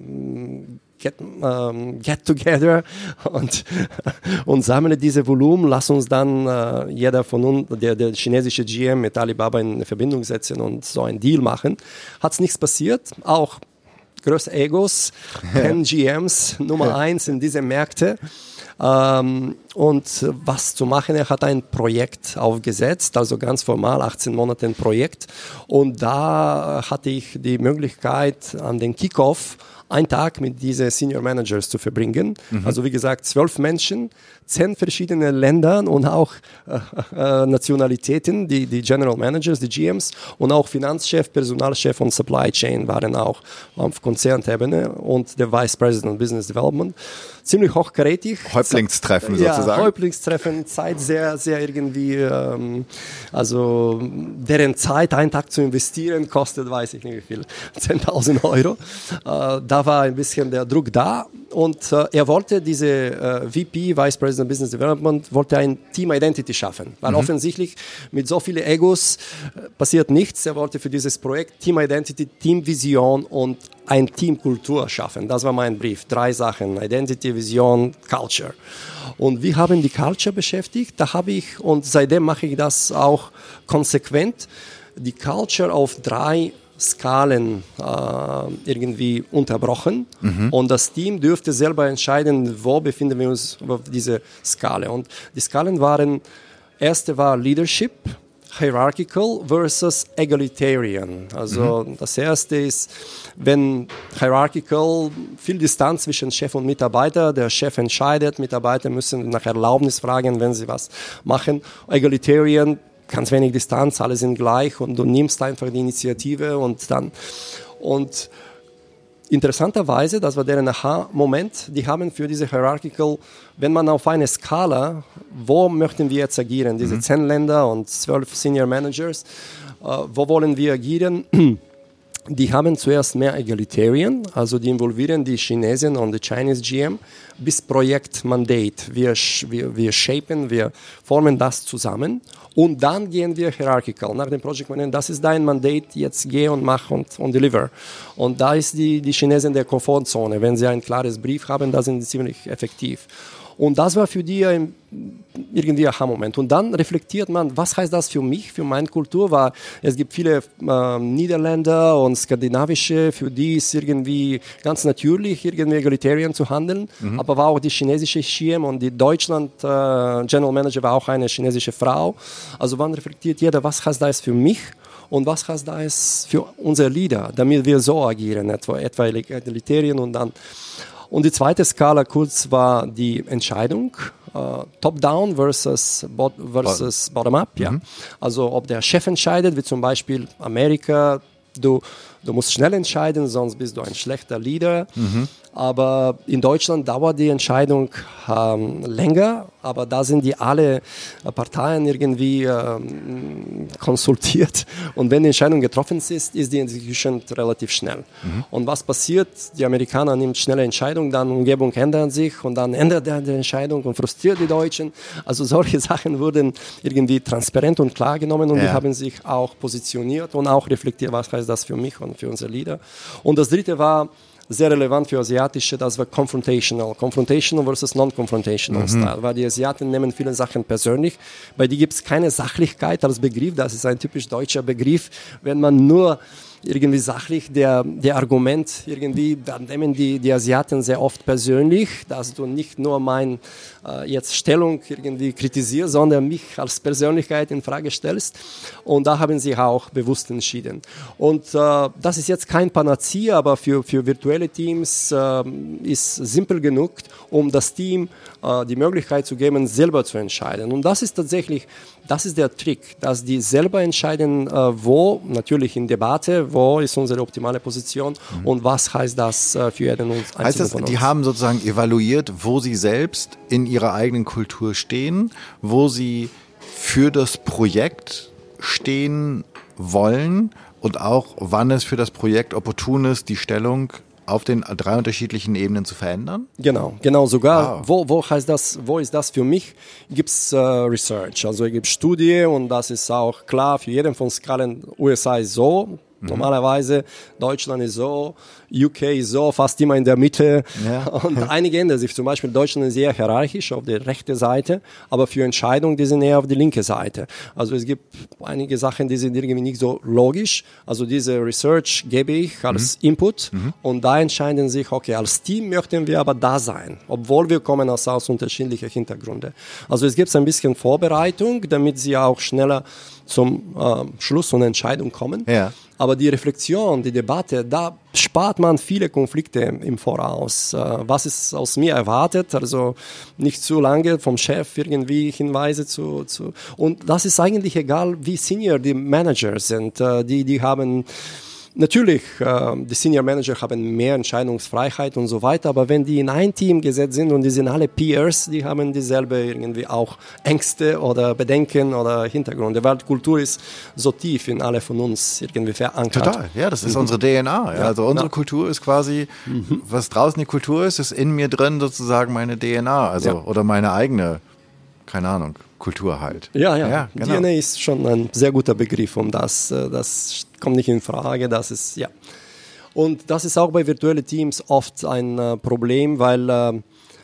get, ähm, get together und, und sammle diese Volumen. Lass uns dann äh, jeder von uns, der, der chinesische GM mit Alibaba in Verbindung setzen und so einen Deal machen. Hat es nichts passiert. Auch größte Egos, 10 GMs, Nummer eins in diese Märkte. Ähm, und was zu machen, er hat ein Projekt aufgesetzt, also ganz formal, 18 Monate ein Projekt. Und da hatte ich die Möglichkeit, an den Kickoff einen Tag mit diesen Senior Managers zu verbringen. Mhm. Also wie gesagt, zwölf Menschen, zehn verschiedene Länder und auch äh, äh, Nationalitäten, die, die General Managers, die GMs und auch Finanzchef, Personalchef und Supply Chain waren auch auf Konzernebene und der Vice President Business Development. Ziemlich hochkarätig. Häuptlingstreffen ja, sozusagen. Häuptlingstreffen, Zeit sehr, sehr irgendwie, ähm, also deren Zeit, einen Tag zu investieren, kostet, weiß ich nicht wie viel, 10.000 Euro. Äh, da war ein bisschen der Druck da und äh, er wollte diese äh, VP, Vice President Business Development, wollte ein Team Identity schaffen, weil mhm. offensichtlich mit so vielen Egos äh, passiert nichts. Er wollte für dieses Projekt Team Identity, Team Vision und ein Teamkultur schaffen. Das war mein Brief. Drei Sachen: Identity, Vision, Culture. Und wir haben die Culture beschäftigt. Da habe ich und seitdem mache ich das auch konsequent. Die Culture auf drei Skalen äh, irgendwie unterbrochen mhm. und das Team dürfte selber entscheiden, wo befinden wir uns auf dieser Skala. Und die Skalen waren, erste war Leadership, Hierarchical versus Egalitarian. Also mhm. das erste ist, wenn Hierarchical viel Distanz zwischen Chef und Mitarbeiter, der Chef entscheidet, Mitarbeiter müssen nach Erlaubnis fragen, wenn sie was machen. Egalitarian ganz wenig Distanz, alle sind gleich und du nimmst einfach die Initiative und dann und interessanterweise, das war deren Aha-Moment, die haben für diese Hierarchical, wenn man auf eine Skala, wo möchten wir jetzt agieren, diese mhm. zehn Länder und zwölf Senior Managers, äh, wo wollen wir agieren? Die haben zuerst mehr Egalitarian, also die involvieren die Chinesen und die Chinese GM bis Projektmandat. Wir, wir, wir shapen, wir formen das zusammen und dann gehen wir hierarchical nach dem Project Management. Das ist dein Mandat, jetzt geh und mach und, und deliver. Und da ist die, die Chinesen der Komfortzone. Wenn sie ein klares Brief haben, da sind sie ziemlich effektiv. Und das war für die ein, irgendwie ein Aha-Moment. Und dann reflektiert man, was heißt das für mich, für meine Kultur? Weil es gibt viele äh, Niederländer und skandinavische, für die ist irgendwie ganz natürlich, irgendwie egalitarian zu handeln. Mhm. Aber war auch die chinesische Schirm und die Deutschland äh, General Manager war auch eine chinesische Frau. Also wann reflektiert jeder, was heißt das für mich? und was heißt das für unsere Leader, damit wir so agieren, etwa, etwa egalitarian und dann und die zweite Skala kurz war die Entscheidung, äh, Top-Down versus, bot versus Bottom-Up. Ja. Mhm. Also ob der Chef entscheidet, wie zum Beispiel Amerika, du, du musst schnell entscheiden, sonst bist du ein schlechter Leader. Mhm. Aber in Deutschland dauert die Entscheidung ähm, länger, aber da sind die alle Parteien irgendwie ähm, konsultiert. Und wenn die Entscheidung getroffen ist, ist die Execution relativ schnell. Mhm. Und was passiert? Die Amerikaner nehmen schnelle Entscheidungen, dann Umgebung ändert sich und dann ändert er die Entscheidung und frustriert die Deutschen. Also solche Sachen wurden irgendwie transparent und klar genommen und ja. die haben sich auch positioniert und auch reflektiert, was heißt das für mich und für unsere Leader. Und das dritte war, sehr relevant für Asiatische, das war Confrontational. Confrontational versus Non-Confrontational mhm. Style, weil die Asiaten nehmen viele Sachen persönlich. Bei die gibt es keine Sachlichkeit als Begriff, das ist ein typisch deutscher Begriff. Wenn man nur irgendwie sachlich. Der, der Argument irgendwie, da nehmen die, die Asiaten sehr oft persönlich, dass du nicht nur mein äh, jetzt Stellung irgendwie kritisierst, sondern mich als Persönlichkeit in Frage stellst. Und da haben sie auch bewusst entschieden. Und äh, das ist jetzt kein Panazea, aber für, für virtuelle Teams äh, ist simpel genug, um das Team äh, die Möglichkeit zu geben, selber zu entscheiden. Und das ist tatsächlich, das ist der Trick, dass die selber entscheiden, äh, wo, natürlich in Debatte, wo ist unsere optimale Position mhm. und was heißt das äh, für jeden uns. Heißt das, die haben sozusagen evaluiert, wo sie selbst in ihrer eigenen Kultur stehen, wo sie für das Projekt stehen wollen und auch wann es für das Projekt opportun ist, die Stellung auf den drei unterschiedlichen Ebenen zu verändern? Genau, genau. Sogar, wow. wo, wo heißt das, wo ist das für mich? Gibt es äh, Research, also es gibt Studie und das ist auch klar für jeden von Skalen. USA ist so, Mhm. Normalerweise Deutschland ist so, UK ist so, fast immer in der Mitte. Ja. Und einige ändern sich. Zum Beispiel Deutschland ist sehr hierarchisch auf der rechten Seite, aber für Entscheidungen, die sind eher auf der linken Seite. Also es gibt einige Sachen, die sind irgendwie nicht so logisch. Also diese Research gebe ich als mhm. Input mhm. und da entscheiden sich, okay, als Team möchten wir aber da sein, obwohl wir kommen aus, aus unterschiedlichen Hintergründen. Also es gibt ein bisschen Vorbereitung, damit sie auch schneller zum äh, Schluss und Entscheidung kommen. Ja. Aber die Reflexion, die Debatte, da spart man viele Konflikte im Voraus. Äh, was ist aus mir erwartet? Also nicht zu lange vom Chef irgendwie Hinweise zu, zu und das ist eigentlich egal, wie senior die Manager sind. Äh, die, die haben Natürlich, äh, die Senior Manager haben mehr Entscheidungsfreiheit und so weiter, aber wenn die in ein Team gesetzt sind und die sind alle Peers, die haben dieselbe irgendwie auch Ängste oder Bedenken oder Hintergründe, weil Kultur ist so tief in alle von uns irgendwie verankert. Total, ja, das ist mhm. unsere DNA. Ja. Also unsere ja. Kultur ist quasi, mhm. was draußen die Kultur ist, ist in mir drin sozusagen meine DNA, also ja. oder meine eigene, keine Ahnung, Kultur halt. Ja, ja. ja genau. DNA ist schon ein sehr guter Begriff, um das, äh, das kommt nicht in Frage, das ist, ja. Und das ist auch bei virtuellen Teams oft ein äh, Problem, weil äh,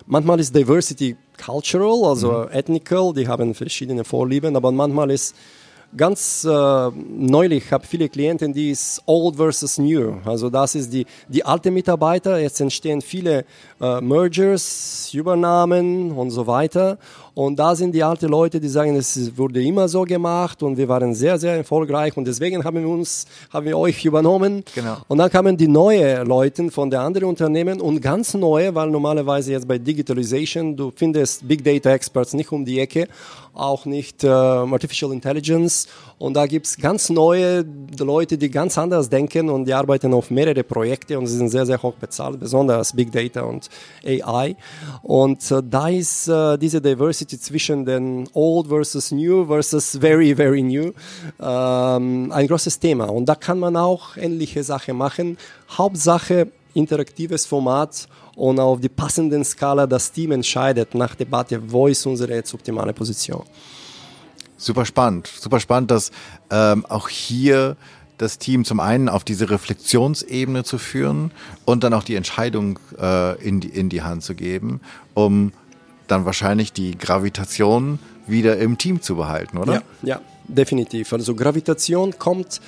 manchmal ist Diversity cultural, also mhm. ethnical, die haben verschiedene Vorlieben, aber manchmal ist ganz äh, neulich habe viele Klienten, die ist old versus new. Also das ist die, die alte Mitarbeiter. Jetzt entstehen viele äh, Mergers, Übernahmen und so weiter. Und da sind die alten Leute, die sagen, es wurde immer so gemacht und wir waren sehr, sehr erfolgreich und deswegen haben wir uns, haben wir euch übernommen. Genau. Und dann kamen die neuen Leute von der anderen Unternehmen und ganz neue, weil normalerweise jetzt bei Digitalization, du findest Big Data Experts nicht um die Ecke, auch nicht äh, Artificial Intelligence. Und da gibt's ganz neue Leute, die ganz anders denken und die arbeiten auf mehrere Projekte und sie sind sehr, sehr hoch bezahlt, besonders Big Data und AI. Und äh, da ist äh, diese Diversity zwischen den Old versus New versus Very, Very New ähm, ein großes Thema. Und da kann man auch ähnliche Sachen machen. Hauptsache interaktives Format und auf die passenden Skala das Team entscheidet nach Debatte, wo ist unsere jetzt optimale Position. Super spannend, super spannend, dass ähm, auch hier das Team zum einen auf diese Reflexionsebene zu führen und dann auch die Entscheidung äh, in, die, in die Hand zu geben, um dann wahrscheinlich die Gravitation wieder im Team zu behalten, oder? Ja, ja definitiv. Also Gravitation kommt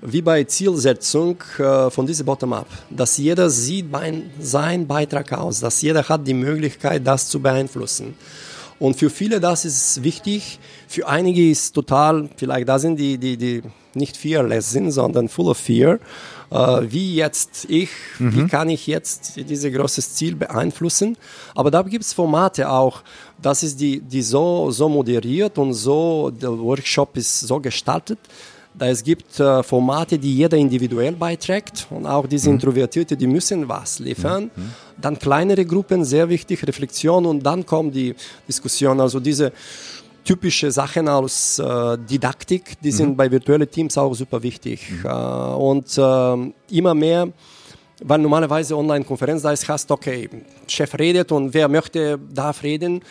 wie bei Zielsetzung äh, von diesem Bottom-up, dass jeder sieht mein, seinen Beitrag aus, dass jeder hat die Möglichkeit, das zu beeinflussen. Und für viele das ist wichtig, für einige ist total, vielleicht da sind die, die, die nicht fearless sind, sondern full of fear. Äh, wie jetzt ich, mhm. wie kann ich jetzt dieses große Ziel beeinflussen? Aber da gibt es Formate auch, das ist die, die so, so moderiert und so, der Workshop ist so gestaltet, es gibt äh, Formate, die jeder individuell beiträgt und auch diese mhm. Introvertierte, die müssen was liefern. Mhm. Dann kleinere Gruppen, sehr wichtig, Reflexion und dann kommt die Diskussion. Also diese typische Sachen aus äh, Didaktik, die mhm. sind bei virtuellen Teams auch super wichtig. Mhm. Äh, und äh, immer mehr weil normalerweise Online-Konferenz, da ist hast, okay, Chef redet und wer möchte, darf reden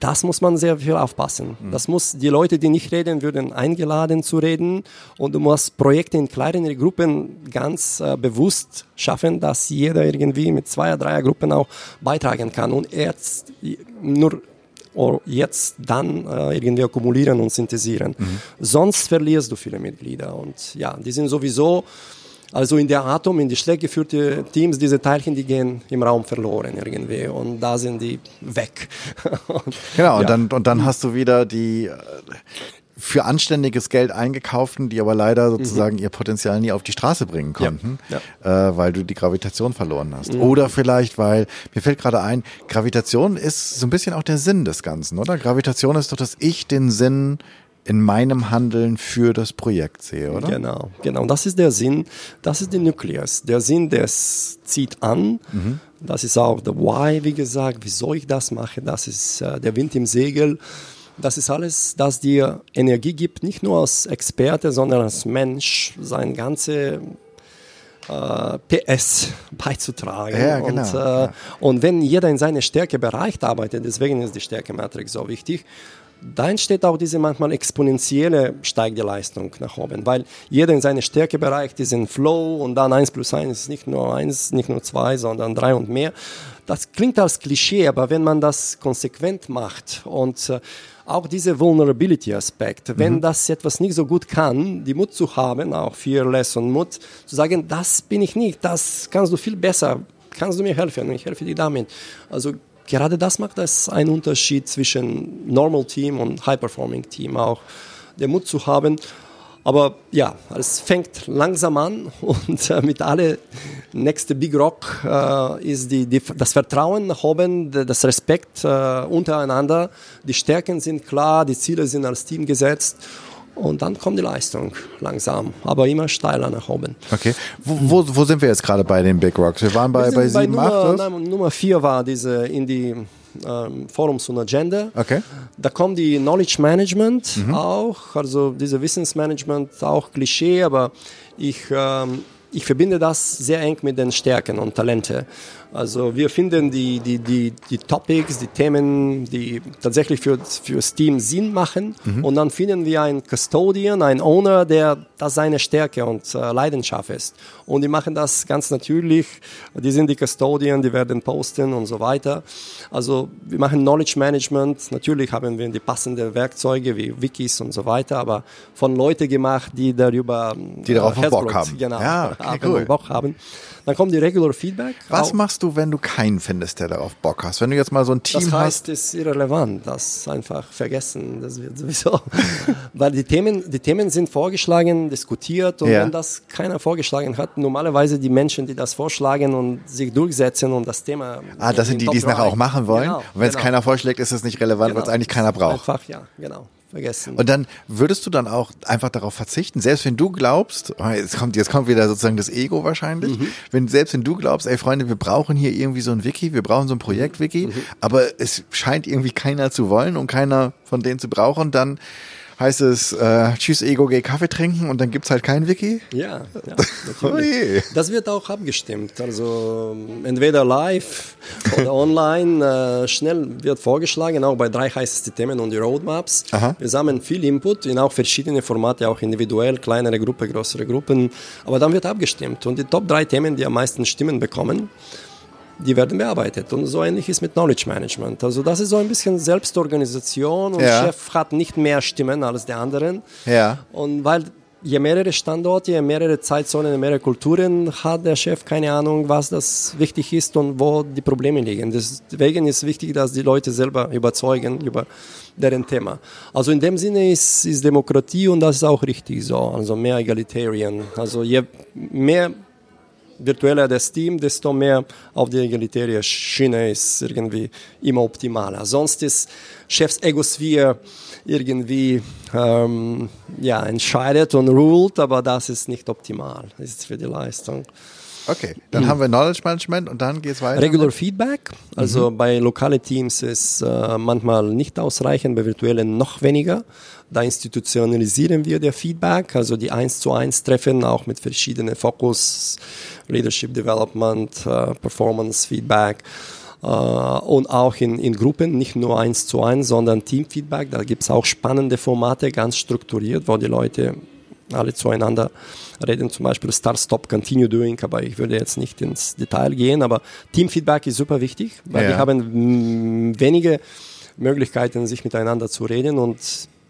das muss man sehr viel aufpassen. Mhm. Das muss die Leute, die nicht reden würden, eingeladen zu reden und du musst Projekte in kleineren Gruppen ganz äh, bewusst schaffen, dass jeder irgendwie mit zwei, drei Gruppen auch beitragen kann und jetzt nur oder jetzt dann äh, irgendwie akkumulieren und synthesieren. Mhm. Sonst verlierst du viele Mitglieder und ja, die sind sowieso also in der Atom, in die schlecht geführten Teams, diese Teilchen, die gehen im Raum verloren irgendwie und da sind die weg. und, genau, und, ja. dann, und dann hast du wieder die äh, für anständiges Geld eingekauften, die aber leider mhm. sozusagen mhm. ihr Potenzial nie auf die Straße bringen konnten, ja. Ja. Äh, weil du die Gravitation verloren hast. Mhm. Oder vielleicht, weil, mir fällt gerade ein, Gravitation ist so ein bisschen auch der Sinn des Ganzen, oder? Gravitation ist doch, dass ich den Sinn in meinem Handeln für das Projekt sehe, oder? Genau, genau. Das ist der Sinn, das ist der Nukleus. Der Sinn, der zieht an. Mhm. Das ist auch der Why, wie gesagt. Wieso ich das mache, das ist äh, der Wind im Segel. Das ist alles, das dir Energie gibt, nicht nur als Experte, sondern als Mensch, sein ganze äh, PS beizutragen. Ja, genau, und, äh, ja. und wenn jeder in seine Stärkebereich arbeitet, deswegen ist die Stärkematrix so wichtig, da entsteht auch diese manchmal exponentielle steigende Leistung nach oben, weil jeder in seinem Stärkebereich diesen Flow und dann 1 plus 1 ist nicht nur 1, nicht nur 2, sondern 3 und mehr. Das klingt als Klischee, aber wenn man das konsequent macht und äh, auch dieser Vulnerability-Aspekt, wenn mhm. das etwas nicht so gut kann, die Mut zu haben, auch Fearless und Mut, zu sagen, das bin ich nicht, das kannst du viel besser, kannst du mir helfen, ich helfe dir damit. Also gerade das macht das einen Unterschied zwischen Normal Team und High Performing Team auch, den Mut zu haben. Aber ja, es fängt langsam an und äh, mit alle nächste Big Rock äh, ist die, die, das Vertrauen nach oben, das Respekt äh, untereinander. Die Stärken sind klar, die Ziele sind als Team gesetzt und dann kommt die Leistung langsam, aber immer steiler nach oben. Okay. Wo, wo, wo sind wir jetzt gerade bei den Big Rocks? Wir waren bei, wir bei 7, bei Nummer, 8? Nein, Nummer 4 war diese in die ähm, Forums und Agenda. Okay. Da kommt die Knowledge Management mhm. auch, also diese Wissensmanagement, auch Klischee, aber ich, ähm, ich verbinde das sehr eng mit den Stärken und Talente. Also wir finden die, die, die, die Topics, die Themen, die tatsächlich für, für das Team Sinn machen. Mhm. Und dann finden wir einen Custodian, einen Owner, der das seine Stärke und äh, Leidenschaft ist. Und die machen das ganz natürlich. Die sind die Custodian, die werden posten und so weiter. Also wir machen Knowledge Management. Natürlich haben wir die passenden Werkzeuge wie Wikis und so weiter, aber von Leuten gemacht, die darüber die darauf äh, Bock haben. Genau, ja, okay, cool. Bock haben. Dann kommt die Regular Feedback. Was auch. machst du, wenn du keinen findest, der darauf Bock hast? Wenn du jetzt mal so ein Team hast. Das heißt, es ist irrelevant. Das einfach vergessen. Das wird sowieso. Weil die Themen, die Themen sind vorgeschlagen, diskutiert und ja. wenn das keiner vorgeschlagen hat, normalerweise die Menschen, die das vorschlagen und sich durchsetzen und das Thema. Ah, das sind die, die es nachher auch machen wollen. Genau, und wenn genau. es keiner vorschlägt, ist es nicht relevant, genau. weil es eigentlich keiner braucht. Einfach, ja, genau vergessen. Und dann würdest du dann auch einfach darauf verzichten, selbst wenn du glaubst, oh, jetzt kommt, jetzt kommt wieder sozusagen das Ego wahrscheinlich, mhm. wenn, selbst wenn du glaubst, ey Freunde, wir brauchen hier irgendwie so ein Wiki, wir brauchen so ein Projekt-Wiki, mhm. aber es scheint irgendwie keiner zu wollen und keiner von denen zu brauchen, dann heißt es äh, Tschüss Ego, geh Kaffee trinken und dann gibt's halt kein Wiki? Ja, ja natürlich. das wird auch abgestimmt. Also entweder live oder online. Äh, schnell wird vorgeschlagen, auch bei drei heißt es die Themen und die Roadmaps. Aha. Wir sammeln viel Input in auch verschiedene Formate, auch individuell, kleinere Gruppe, größere Gruppen. Aber dann wird abgestimmt. Und die Top drei Themen, die am meisten Stimmen bekommen, die werden bearbeitet. Und so ähnlich ist mit Knowledge Management. Also das ist so ein bisschen Selbstorganisation und ja. Chef hat nicht mehr Stimmen als die anderen. Ja. Und weil je mehrere Standorte, je mehrere Zeitzonen, je mehrere Kulturen hat der Chef keine Ahnung, was das wichtig ist und wo die Probleme liegen. Deswegen ist wichtig, dass die Leute selber überzeugen über deren Thema. Also in dem Sinne ist, ist Demokratie und das ist auch richtig so. Also mehr egalitarian. Also je mehr virtueller das Team, desto mehr auf die egalitäre Schiene ist irgendwie immer optimaler. Sonst ist Chefs Egosphere irgendwie ähm, ja, entscheidet und ruled, aber das ist nicht optimal, das ist für die Leistung. Okay, dann mhm. haben wir Knowledge Management und dann geht es weiter. Regular Feedback, also mhm. bei lokalen Teams ist äh, manchmal nicht ausreichend, bei virtuellen noch weniger. Da institutionalisieren wir der Feedback, also die 1 zu 1 Treffen auch mit verschiedenen Fokus, Leadership Development, uh, Performance Feedback. Uh, und auch in, in Gruppen, nicht nur eins zu eins, sondern Teamfeedback. Da gibt es auch spannende Formate, ganz strukturiert, wo die Leute alle zueinander reden, zum Beispiel Start, Stop, Continue Doing, aber ich würde jetzt nicht ins Detail gehen, aber Teamfeedback ist super wichtig, weil ja. wir haben wenige Möglichkeiten, sich miteinander zu reden und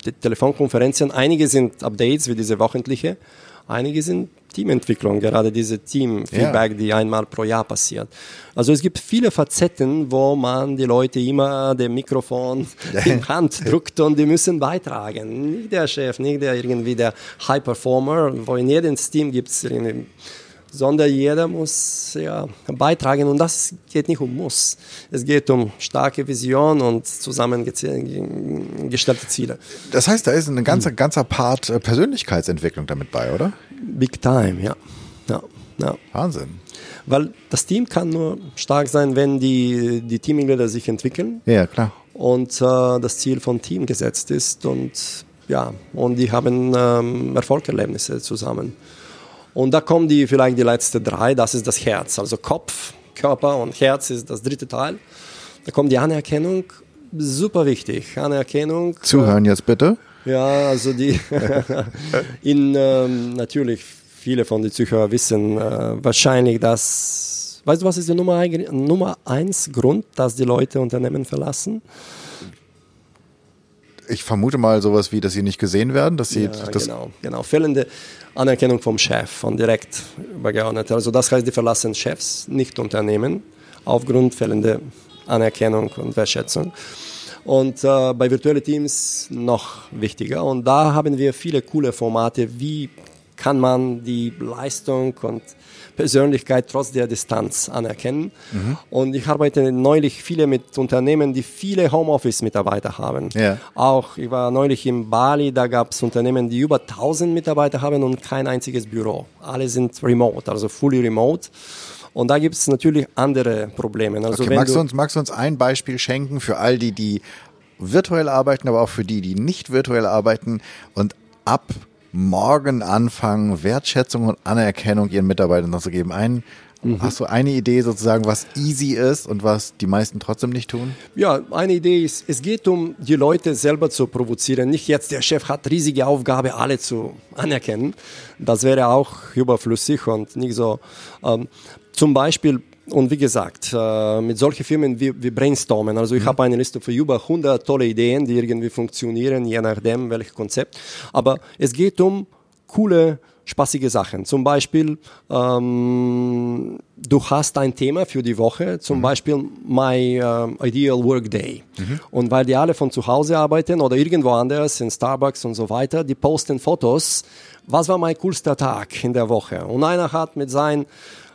die Telefonkonferenzen, einige sind Updates wie diese wöchentliche, einige sind Teamentwicklung, gerade diese Teamfeedback, ja. die einmal pro Jahr passiert. Also es gibt viele Facetten, wo man die Leute immer dem Mikrofon in Hand drückt und die müssen beitragen. Nicht der Chef, nicht der irgendwie der High Performer, wo in jedem Team gibt es sondern jeder muss ja, beitragen und das geht nicht um Muss. Es geht um starke Vision und zusammengestellte Ziele. Das heißt, da ist ein ganzer, ganzer Part äh, Persönlichkeitsentwicklung damit bei, oder? Big time, ja. ja, ja. Wahnsinn. Weil das Team kann nur stark sein, wenn die, die Teammitglieder sich entwickeln. Ja, klar. Und äh, das Ziel vom Team gesetzt ist und ja, und die haben ähm, Erfolgserlebnisse zusammen. Und da kommen die vielleicht die letzten drei, das ist das Herz. Also Kopf, Körper und Herz ist das dritte Teil. Da kommt die Anerkennung, super wichtig. Anerkennung. Zuhören jetzt bitte. Ja, also die in ähm, natürlich viele von den Zuhörern wissen äh, wahrscheinlich, dass weißt du, was ist der Nummer, Nummer eins Grund, dass die Leute Unternehmen verlassen? ich vermute mal sowas wie, dass sie nicht gesehen werden, dass sie ja, das genau, genau. Fehlende Anerkennung vom Chef, von direkt übergeordnet. Also das heißt, die verlassen Chefs, nicht Unternehmen, aufgrund fehlender Anerkennung und Wertschätzung. Und äh, bei virtuellen Teams noch wichtiger. Und da haben wir viele coole Formate. Wie kann man die Leistung und Persönlichkeit trotz der Distanz anerkennen. Mhm. Und ich arbeite neulich viele mit Unternehmen, die viele Homeoffice-Mitarbeiter haben. Ja. Auch, ich war neulich in Bali, da gab es Unternehmen, die über 1000 Mitarbeiter haben und kein einziges Büro. Alle sind remote, also fully remote. Und da gibt es natürlich andere Probleme. Also okay, magst, du uns, magst du uns ein Beispiel schenken für all die, die virtuell arbeiten, aber auch für die, die nicht virtuell arbeiten und ab morgen anfangen, Wertschätzung und Anerkennung ihren Mitarbeitern zu geben. Ein, mhm. Hast du eine Idee sozusagen, was easy ist und was die meisten trotzdem nicht tun? Ja, eine Idee ist, es geht um die Leute selber zu provozieren. Nicht jetzt, der Chef hat riesige Aufgabe, alle zu anerkennen. Das wäre auch überflüssig und nicht so. Ähm, zum Beispiel und wie gesagt, äh, mit solchen Firmen wir, wir brainstormen. Also ich mhm. habe eine Liste für über 100 tolle Ideen, die irgendwie funktionieren, je nachdem welches Konzept. Aber es geht um coole, spaßige Sachen. Zum Beispiel, ähm, du hast ein Thema für die Woche, zum mhm. Beispiel My uh, Ideal Work Day. Mhm. Und weil die alle von zu Hause arbeiten oder irgendwo anders, in Starbucks und so weiter, die posten Fotos, was war mein coolster Tag in der Woche. Und einer hat mit seinen äh,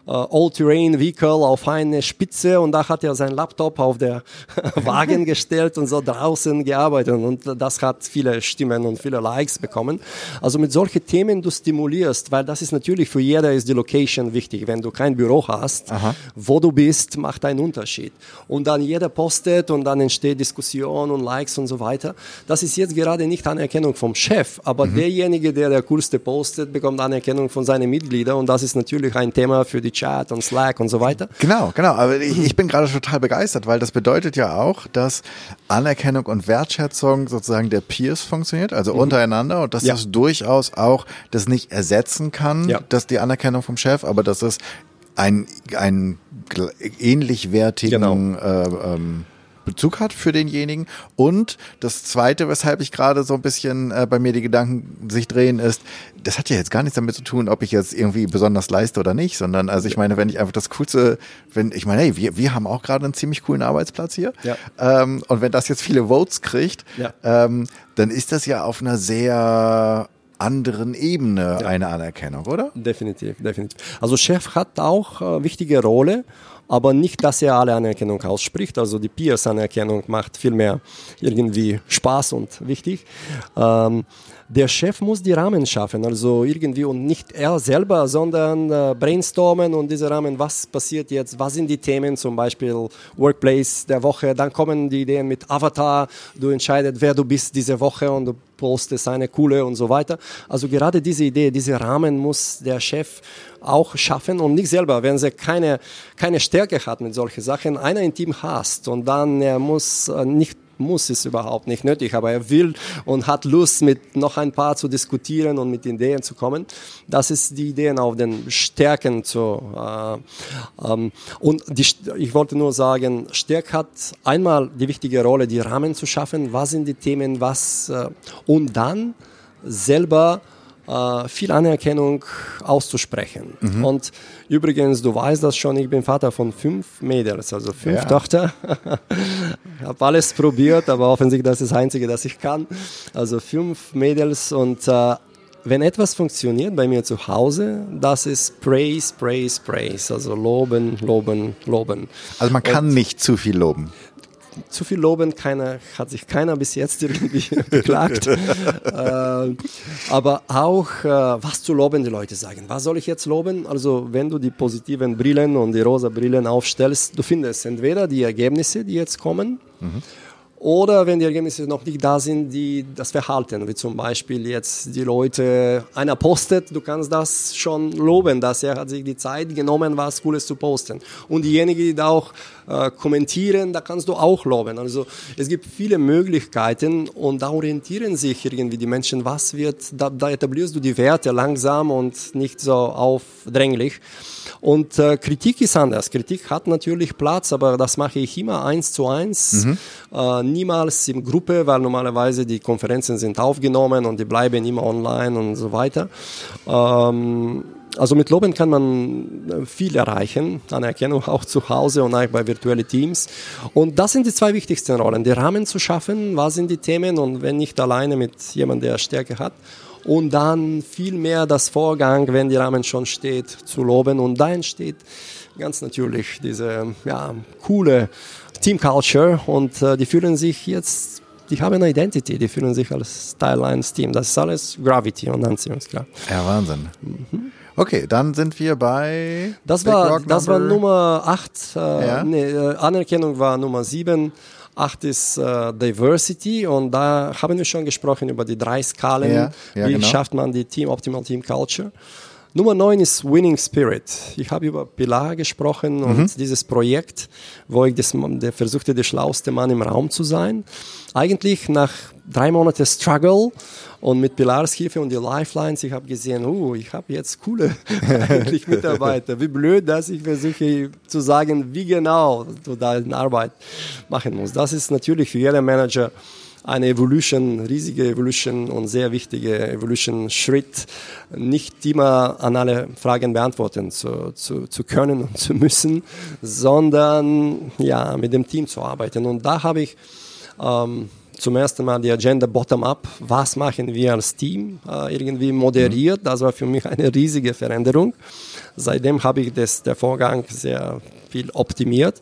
All-Terrain-Vehicle auf eine Spitze und da hat er seinen Laptop auf der Wagen gestellt und so draußen gearbeitet und das hat viele Stimmen und viele Likes bekommen. Also mit solchen Themen du stimulierst, weil das ist natürlich für jeder ist die Location wichtig. Wenn du kein Büro hast, Aha. wo du bist, macht einen Unterschied. Und dann jeder postet und dann entsteht Diskussion und Likes und so weiter. Das ist jetzt gerade nicht Anerkennung vom Chef, aber mhm. derjenige, der der coolste postet, bekommt Anerkennung von seinen Mitgliedern und das ist natürlich ein Thema für die Chat und Slack und so weiter. Genau, genau. Aber ich, ich bin gerade total begeistert, weil das bedeutet ja auch, dass Anerkennung und Wertschätzung sozusagen der Peers funktioniert, also mhm. untereinander und dass ja. das durchaus auch das nicht ersetzen kann, ja. dass die Anerkennung vom Chef, aber dass es ein, ein ähnlich wertigen genau. äh, ähm, Bezug hat für denjenigen. Und das Zweite, weshalb ich gerade so ein bisschen äh, bei mir die Gedanken sich drehen, ist, das hat ja jetzt gar nichts damit zu tun, ob ich jetzt irgendwie besonders leiste oder nicht, sondern also ich meine, wenn ich einfach das Coolste, wenn ich meine, hey, wir, wir haben auch gerade einen ziemlich coolen Arbeitsplatz hier. Ja. Ähm, und wenn das jetzt viele Votes kriegt, ja. ähm, dann ist das ja auf einer sehr anderen Ebene ja. eine Anerkennung, oder? Definitiv, definitiv. Also Chef hat auch äh, wichtige Rolle aber nicht, dass er alle Anerkennung ausspricht. Also die Peers-Anerkennung macht viel mehr irgendwie Spaß und wichtig. Ähm, der Chef muss die Rahmen schaffen, also irgendwie und nicht er selber, sondern äh, brainstormen und diese Rahmen, was passiert jetzt, was sind die Themen, zum Beispiel Workplace der Woche, dann kommen die Ideen mit Avatar, du entscheidest, wer du bist diese Woche und du postest eine coole und so weiter. Also gerade diese Idee, diese Rahmen muss der Chef auch schaffen und nicht selber, wenn sie keine, keine Stärke hat mit solchen Sachen, einer im Team hast und dann er muss äh, nicht muss, ist überhaupt nicht nötig, aber er will und hat Lust, mit noch ein paar zu diskutieren und mit Ideen zu kommen. Das ist die Ideen auf den Stärken zu. Äh, ähm, und die, ich wollte nur sagen, Stärk hat einmal die wichtige Rolle, die Rahmen zu schaffen. Was sind die Themen, was äh, und dann selber äh, viel Anerkennung auszusprechen. Mhm. Und übrigens, du weißt das schon, ich bin Vater von fünf Mädels, also fünf ja. Töchter. ich habe alles probiert, aber offensichtlich das ist das Einzige, das ich kann. Also fünf Mädels und äh, wenn etwas funktioniert bei mir zu Hause, das ist Praise, Praise, Praise. Also loben, loben, loben. Also man kann und nicht zu viel loben zu viel loben, keiner, hat sich keiner bis jetzt irgendwie beklagt. äh, aber auch, äh, was zu loben die Leute sagen. Was soll ich jetzt loben? Also, wenn du die positiven Brillen und die rosa Brillen aufstellst, du findest entweder die Ergebnisse, die jetzt kommen, mhm oder wenn die Ergebnisse noch nicht da sind, die, das Verhalten, wie zum Beispiel jetzt die Leute, einer postet, du kannst das schon loben, dass er hat sich die Zeit genommen, was Cooles zu posten. Und diejenigen, die da auch äh, kommentieren, da kannst du auch loben. Also es gibt viele Möglichkeiten und da orientieren sich irgendwie die Menschen, was wird, da, da etablierst du die Werte langsam und nicht so aufdränglich. Und äh, Kritik ist anders. Kritik hat natürlich Platz, aber das mache ich immer eins zu eins, mhm. äh, niemals in Gruppe, weil normalerweise die Konferenzen sind aufgenommen und die bleiben immer online und so weiter. Ähm, also mit Loben kann man äh, viel erreichen, Anerkennung auch zu Hause und auch bei virtuellen Teams. Und das sind die zwei wichtigsten Rollen, die Rahmen zu schaffen, was sind die Themen und wenn nicht alleine mit jemandem, der Stärke hat und dann viel mehr das Vorgang, wenn die Rahmen schon steht, zu loben. Und da entsteht ganz natürlich diese ja, coole Team Culture und äh, die fühlen sich jetzt, die haben eine Identity, die fühlen sich als Style 1 Team. Das ist alles Gravity und Anziehungskraft. Ja, Wahnsinn. Mhm. Okay, dann sind wir bei. Das, war, das war Nummer 8. Äh, ja? nee, äh, Anerkennung war Nummer 7. Acht ist äh, Diversity und da haben wir schon gesprochen über die drei Skalen. Ja, ja, Wie genau. schafft man die Team Optimal Team Culture? Nummer 9 ist Winning Spirit. Ich habe über Pilar gesprochen mhm. und dieses Projekt, wo ich das, der versuchte, der schlauste Mann im Raum zu sein. Eigentlich nach drei Monaten Struggle und mit Pilars Hilfe und die Lifelines, ich habe gesehen, uh, ich habe jetzt coole eigentlich Mitarbeiter. Wie blöd, dass ich versuche zu sagen, wie genau du deine Arbeit machen musst. Das ist natürlich für jeden Manager eine Evolution, riesige Evolution und sehr wichtige Evolution-Schritt, nicht immer an alle Fragen beantworten zu, zu, zu können und zu müssen, sondern ja, mit dem Team zu arbeiten. Und da habe ich ähm, zum ersten Mal die Agenda bottom-up, was machen wir als Team, äh, irgendwie moderiert. Das war für mich eine riesige Veränderung. Seitdem habe ich das, der Vorgang sehr viel optimiert.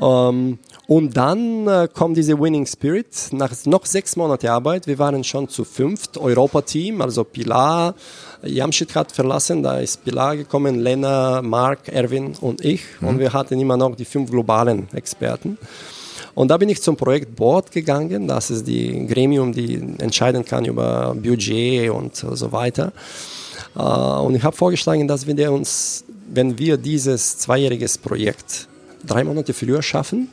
Ähm, und dann äh, kommt diese Winning Spirit. Nach noch sechs Monate Arbeit, wir waren schon zu fünft, Europa-Team, also Pilar, Jamschid hat verlassen, da ist Pilar gekommen, Lena, Mark, Erwin und ich. Mhm. Und wir hatten immer noch die fünf globalen Experten. Und da bin ich zum Projekt Board gegangen. Das ist die Gremium, die entscheiden kann über Budget und so weiter. Äh, und ich habe vorgeschlagen, dass wir uns, wenn wir dieses zweijähriges Projekt drei Monate früher schaffen,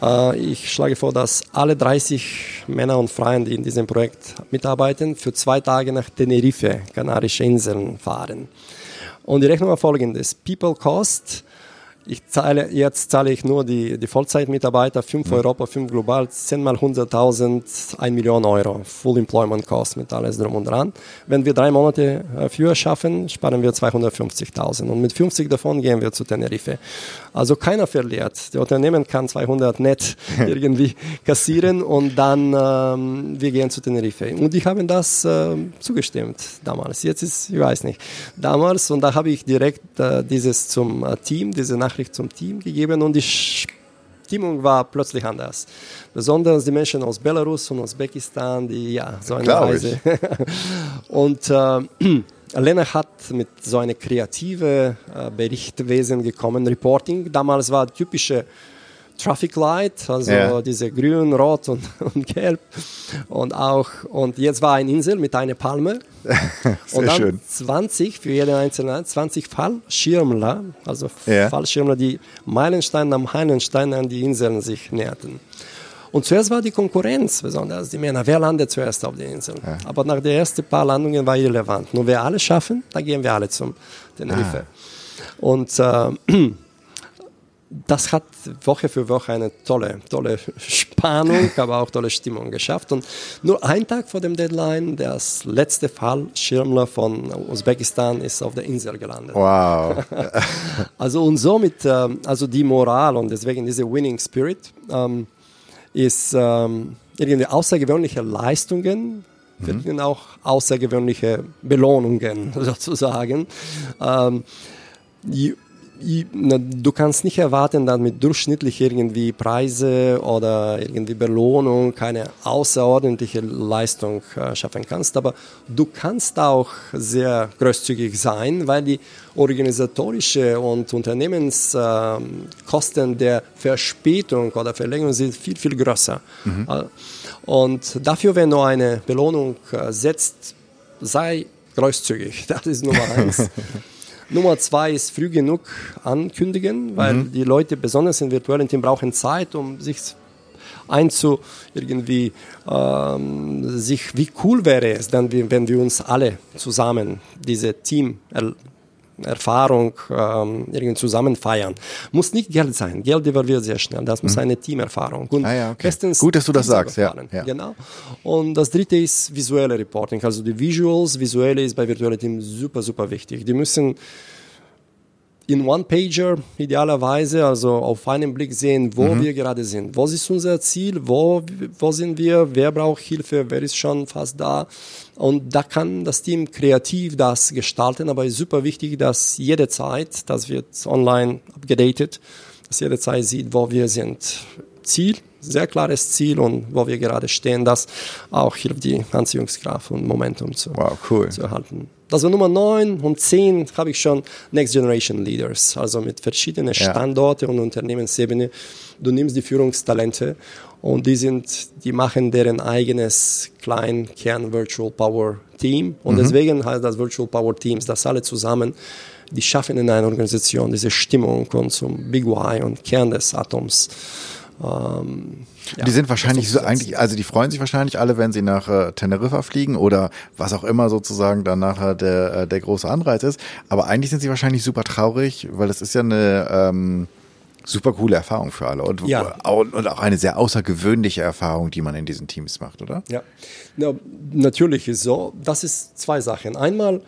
äh, ich schlage vor, dass alle 30 Männer und Frauen, die in diesem Projekt mitarbeiten, für zwei Tage nach Tenerife, Kanarische Inseln, fahren. Und die Rechnung war folgendes. People Cost ich zahle, jetzt zahle ich nur die, die Vollzeitmitarbeiter, 5 mhm. Europa, 5 global, 10 mal 100.000, 1 Million Euro. Full Employment Cost mit alles drum und dran. Wenn wir drei Monate äh, früher schaffen, sparen wir 250.000. Und mit 50 davon gehen wir zu Tenerife. Also keiner verliert. Der Unternehmen kann 200 net irgendwie kassieren und dann ähm, wir gehen zu Tenerife. Und die haben das äh, zugestimmt damals. Jetzt ist, ich weiß nicht, damals und da habe ich direkt äh, dieses zum äh, Team, diese Nach Nachricht zum Team gegeben und die Stimmung war plötzlich anders. Besonders die Menschen aus Belarus und Usbekistan, die ja so eine Klar Reise. und äh, Lena hat mit so einer kreative äh, Berichtwesen gekommen, Reporting. Damals war typische Traffic Light, also ja. diese grün, rot und, und, gelb. Und auch, und jetzt war eine Insel mit einer Palme. Sehr und dann schön. 20 für jeden einzelnen, 20 Fallschirmler, also ja. Fallschirmler, die Meilenstein am Meilenstein an die Inseln sich näherten. Und zuerst war die Konkurrenz, besonders die Männer. Wer landet zuerst auf der Insel? Ja. Aber nach den ersten paar Landungen war irrelevant. Nur wer alle schaffen, dann gehen wir alle zum Tenerife. Ah. Und äh, das hat Woche für Woche eine tolle, tolle Spannung, aber auch tolle Stimmung geschafft. Und nur ein Tag vor dem Deadline, das letzte Fall, Schirmler von Usbekistan ist auf der Insel gelandet. Wow. also und somit, ähm, also die Moral und deswegen diese Winning Spirit ähm, ist ähm, irgendwie außergewöhnliche Leistungen, mhm. auch außergewöhnliche Belohnungen sozusagen. Ähm, du kannst nicht erwarten, dass mit durchschnittlich irgendwie Preise oder irgendwie Belohnung keine außerordentliche Leistung äh, schaffen kannst. Aber du kannst auch sehr großzügig sein, weil die organisatorische und Unternehmenskosten der Verspätung oder Verlängerung sind viel, viel größer. Mhm. Äh, und dafür, wenn du eine Belohnung äh, setzt, sei großzügig. Das ist Nummer eins. Nummer zwei ist früh genug ankündigen, weil mhm. die Leute, besonders im virtuellen Team, brauchen Zeit, um sich einzu irgendwie ähm, sich wie cool wäre es dann wenn wir uns alle zusammen diese Team Erfahrung ähm, irgendwie zusammen feiern. Muss nicht Geld sein. Geld evaluiert sehr schnell. Das muss mhm. eine Teamerfahrung. Und ah, ja, okay. Gut, dass du das sagst. Ja, ja. Genau. Und das dritte ist visuelle Reporting. Also die Visuals, visuelle ist bei virtuellen Teams super, super wichtig. Die müssen in One-Pager idealerweise, also auf einen Blick sehen, wo mhm. wir gerade sind. Was ist unser Ziel? Wo, wo sind wir? Wer braucht Hilfe? Wer ist schon fast da? Und da kann das Team kreativ das gestalten, aber es ist super wichtig, dass jede Zeit, das wird online abgedatet, dass jede Zeit sieht, wo wir sind. Ziel, sehr klares Ziel und wo wir gerade stehen, das auch hilft die Anziehungskraft und Momentum zu, wow, cool. zu erhalten. Also Nummer 9 und 10 habe ich schon Next Generation Leaders, also mit verschiedenen Standorten und Unternehmensebene. Du nimmst die Führungstalente und die sind, die machen deren eigenes klein Kern Virtual Power Team und mhm. deswegen heißt das Virtual Power Teams, das alle zusammen, die schaffen in einer Organisation diese Stimmung und zum Big Y und Kern des Atoms. Ähm, ja, die sind wahrscheinlich so eigentlich, also die freuen sich wahrscheinlich alle, wenn sie nach äh, Teneriffa fliegen oder was auch immer sozusagen dann nachher der, äh, der große Anreiz ist. Aber eigentlich sind sie wahrscheinlich super traurig, weil das ist ja eine ähm, super coole Erfahrung für alle und, ja. und auch eine sehr außergewöhnliche Erfahrung, die man in diesen Teams macht, oder? Ja, ja natürlich ist so. Das ist zwei Sachen. Einmal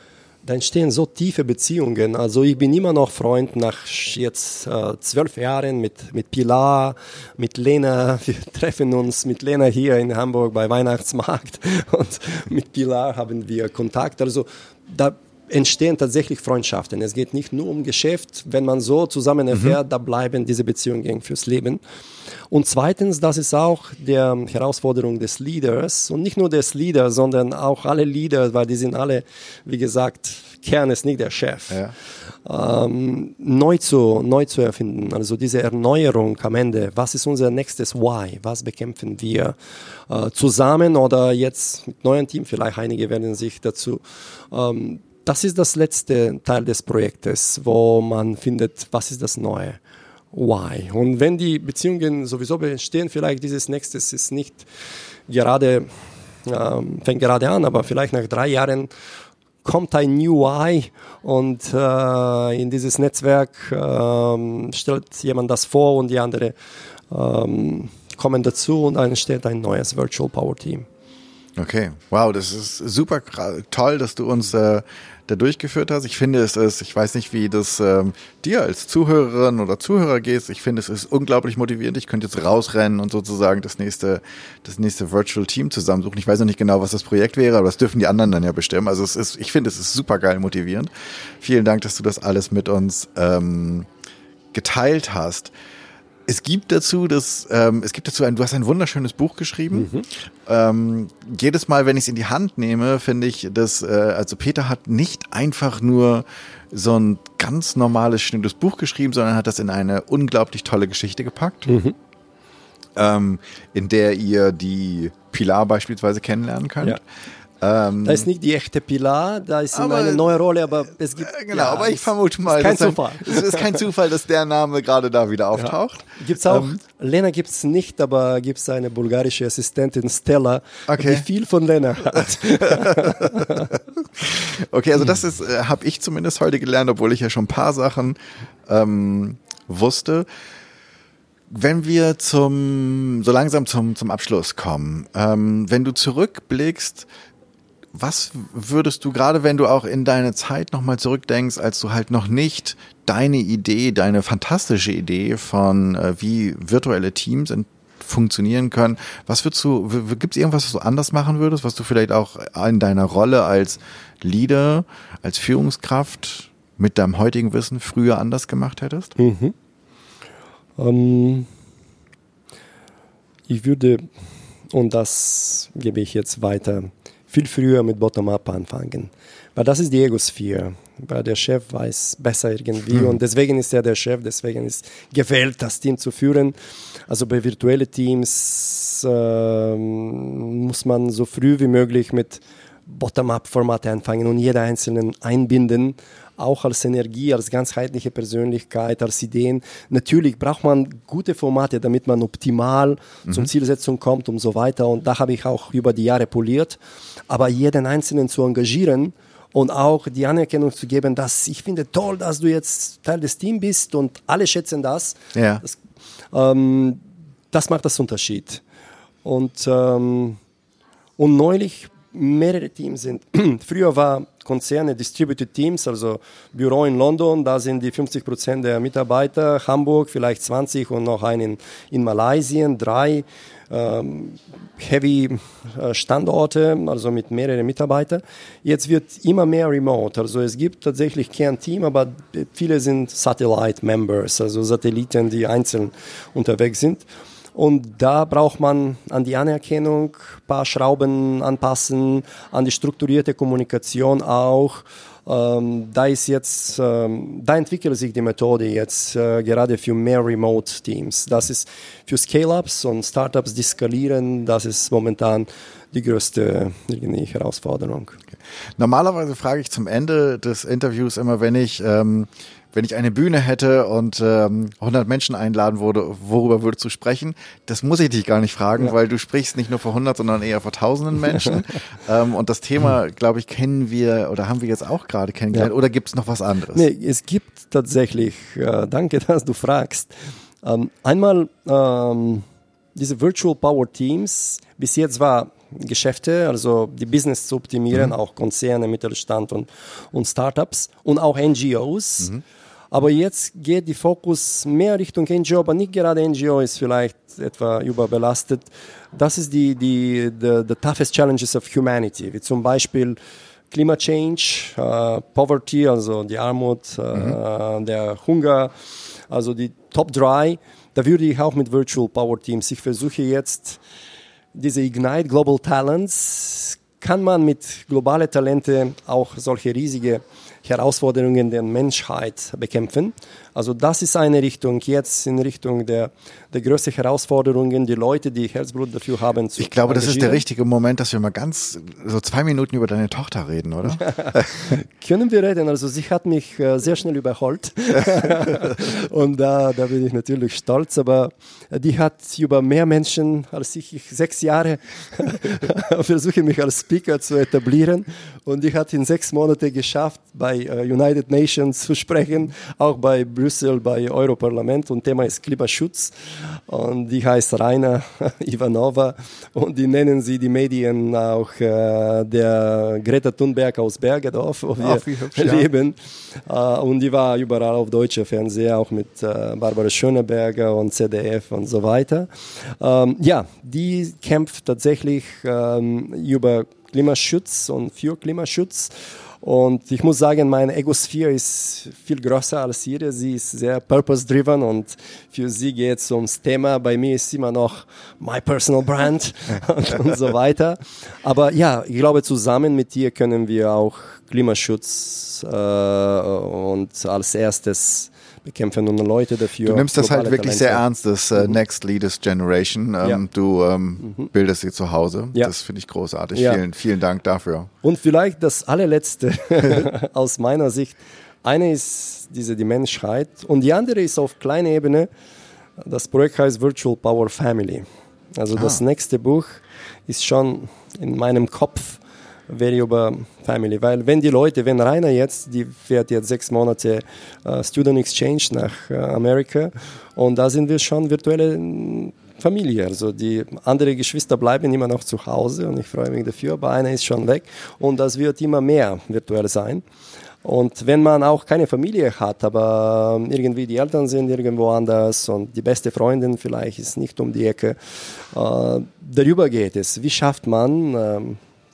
da entstehen so tiefe Beziehungen. Also ich bin immer noch Freund nach jetzt äh, zwölf Jahren mit, mit Pilar, mit Lena. Wir treffen uns mit Lena hier in Hamburg bei Weihnachtsmarkt und mit Pilar haben wir Kontakt. Also da entstehen tatsächlich Freundschaften. Es geht nicht nur um Geschäft. Wenn man so zusammen erfährt, mhm. da bleiben diese Beziehungen fürs Leben. Und zweitens, das ist auch der Herausforderung des Leaders und nicht nur des Leaders, sondern auch alle Leader, weil die sind alle, wie gesagt, Kern ist nicht der Chef. Ja. Ähm, neu, zu, neu zu erfinden, also diese Erneuerung am Ende. Was ist unser nächstes Why? Was bekämpfen wir äh, zusammen oder jetzt mit neuen Team? Vielleicht einige werden sich dazu ähm, das ist das letzte Teil des Projektes, wo man findet, was ist das Neue. Why? Und wenn die Beziehungen sowieso bestehen, vielleicht dieses nächstes ist nicht gerade, ähm, fängt gerade an, aber vielleicht nach drei Jahren kommt ein New Why und äh, in dieses Netzwerk äh, stellt jemand das vor und die andere äh, kommen dazu und dann entsteht ein neues Virtual Power Team. Okay, wow, das ist super toll, dass du uns äh, da durchgeführt hast. Ich finde, es ist, ich weiß nicht, wie das ähm, dir als Zuhörerin oder Zuhörer geht. Ich finde, es ist unglaublich motivierend. Ich könnte jetzt rausrennen und sozusagen das nächste, das nächste Virtual Team zusammensuchen. Ich weiß noch nicht genau, was das Projekt wäre, aber das dürfen die anderen dann ja bestimmen. Also es ist, ich finde, es ist super geil motivierend. Vielen Dank, dass du das alles mit uns ähm, geteilt hast. Es gibt dazu das, ähm, es gibt dazu ein, du hast ein wunderschönes Buch geschrieben. Mhm. Ähm, jedes Mal, wenn ich es in die Hand nehme, finde ich, dass, äh, also Peter hat nicht einfach nur so ein ganz normales, schnelles Buch geschrieben, sondern hat das in eine unglaublich tolle Geschichte gepackt. Mhm. Ähm, in der ihr die Pilar beispielsweise kennenlernen könnt. Ja. Ähm, da ist nicht die echte Pilar, da ist immer eine neue Rolle, aber es gibt. Äh, genau, ja, aber ich vermute mal, ist kein Zufall. es ist kein Zufall, dass der Name gerade da wieder auftaucht. Ja. Gibt's auch. Ähm, Lena gibt es nicht, aber gibt es eine bulgarische Assistentin Stella, okay. die viel von Lena hat. okay, also das ist, äh, habe ich zumindest heute gelernt, obwohl ich ja schon ein paar Sachen ähm, wusste. Wenn wir zum, so langsam zum, zum Abschluss kommen, ähm, wenn du zurückblickst, was würdest du gerade, wenn du auch in deine Zeit nochmal zurückdenkst, als du halt noch nicht deine Idee, deine fantastische Idee von äh, wie virtuelle Teams funktionieren können, was würdest du, gibt es irgendwas, was du anders machen würdest, was du vielleicht auch in deiner Rolle als Leader, als Führungskraft mit deinem heutigen Wissen früher anders gemacht hättest? Mhm. Ähm, ich würde, und das gebe ich jetzt weiter, viel früher mit Bottom-up anfangen. Weil das ist die Egosphäre. Weil der Chef weiß besser irgendwie mhm. und deswegen ist er der Chef, deswegen ist gewählt, das Team zu führen. Also bei virtuellen Teams äh, muss man so früh wie möglich mit Bottom-up-Formate anfangen und jeder Einzelnen einbinden auch als Energie, als ganzheitliche Persönlichkeit, als Ideen. Natürlich braucht man gute Formate, damit man optimal mhm. zum Zielsetzung kommt und so weiter. Und da habe ich auch über die Jahre poliert. Aber jeden Einzelnen zu engagieren, und auch die Anerkennung zu geben, dass ich finde toll, dass du jetzt Teil des Teams bist und alle schätzen das. Ja. Das, ähm, das macht das Unterschied. Und, ähm, und neulich mehrere Teams sind. Früher war Konzerne Distributed Teams, also Büro in London, da sind die 50 Prozent der Mitarbeiter, Hamburg vielleicht 20 und noch einen in Malaysia, drei ähm, Heavy äh, Standorte, also mit mehreren Mitarbeitern. Jetzt wird immer mehr Remote, also es gibt tatsächlich kein Team, aber viele sind Satellite Members, also Satelliten, die einzeln unterwegs sind. Und da braucht man an die Anerkennung ein paar Schrauben anpassen, an die strukturierte Kommunikation auch. Ähm, da ist jetzt, ähm, da entwickelt sich die Methode jetzt äh, gerade für mehr Remote-Teams. Das ist für Scale-Ups und Startups, die skalieren, das ist momentan die größte Herausforderung. Okay. Normalerweise frage ich zum Ende des Interviews immer, wenn ich ähm, wenn ich eine Bühne hätte und ähm, 100 Menschen einladen würde, worüber würdest du sprechen? Das muss ich dich gar nicht fragen, ja. weil du sprichst nicht nur vor 100, sondern eher vor tausenden Menschen. ähm, und das Thema, glaube ich, kennen wir oder haben wir jetzt auch gerade kennengelernt. Ja. Oder gibt es noch was anderes? Nee, es gibt tatsächlich, äh, danke, dass du fragst. Ähm, einmal ähm, diese Virtual Power Teams, bis jetzt war Geschäfte, also die Business zu optimieren, mhm. auch Konzerne, Mittelstand und, und Startups und auch NGOs. Mhm. Aber jetzt geht die Fokus mehr Richtung NGO, aber nicht gerade NGO ist vielleicht etwa überbelastet. Das ist die, die, the, the toughest challenges of humanity, wie zum Beispiel Klimachange, uh, Poverty, also die Armut, uh, mhm. der Hunger, also die Top 3. Da würde ich auch mit Virtual Power Teams, ich versuche jetzt diese Ignite Global Talents, kann man mit globalen Talente auch solche riesige Herausforderungen der Menschheit bekämpfen. Also das ist eine Richtung, jetzt in Richtung der, der größten Herausforderungen, die Leute, die Herzblut dafür haben. Zu ich glaube, das ist der richtige Moment, dass wir mal ganz so zwei Minuten über deine Tochter reden, oder? Können wir reden. Also sie hat mich äh, sehr schnell überholt und da, da bin ich natürlich stolz, aber die hat über mehr Menschen als ich, ich sechs Jahre versuche mich als Speaker zu etablieren und die hat in sechs Monaten geschafft, bei äh, United Nations zu sprechen, auch bei Brüssel Brüssel bei Europarlament und Thema ist Klimaschutz. Und die heißt Rainer Ivanova und die nennen sie die Medien auch äh, der Greta Thunberg aus Bergedorf, wo wir hübsch, leben. Ja. Äh, und die war überall auf deutscher Fernseher, auch mit äh, Barbara Schöneberger und ZDF und so weiter. Ähm, ja, die kämpft tatsächlich ähm, über Klimaschutz und für Klimaschutz. Und ich muss sagen, meine Egosphere ist viel größer als ihre. Sie ist sehr purpose-driven und für sie geht es ums Thema. Bei mir ist immer noch my personal brand und, und, so weiter. Aber ja, ich glaube, zusammen mit ihr können wir auch Klimaschutz äh, und als erstes bekämpfen nun Leute dafür. Du nimmst das halt wirklich Talente. sehr ernst, das äh, mhm. Next Leaders Generation. Ähm, ja. Du ähm, mhm. bildest sie zu Hause. Ja. Das finde ich großartig. Ja. Vielen, vielen Dank dafür. Und vielleicht das allerletzte aus meiner Sicht. Eine ist diese die Menschheit und die andere ist auf kleiner Ebene. Das Projekt heißt Virtual Power Family. Also ah. das nächste Buch ist schon in meinem Kopf wäre über Family, weil wenn die Leute, wenn Rainer jetzt, die fährt jetzt sechs Monate uh, Student Exchange nach uh, Amerika und da sind wir schon virtuelle mm, Familie. Also die anderen Geschwister bleiben immer noch zu Hause und ich freue mich dafür, aber einer ist schon weg und das wird immer mehr virtuell sein. Und wenn man auch keine Familie hat, aber irgendwie die Eltern sind irgendwo anders und die beste Freundin vielleicht ist nicht um die Ecke, äh, darüber geht es. Wie schafft man äh,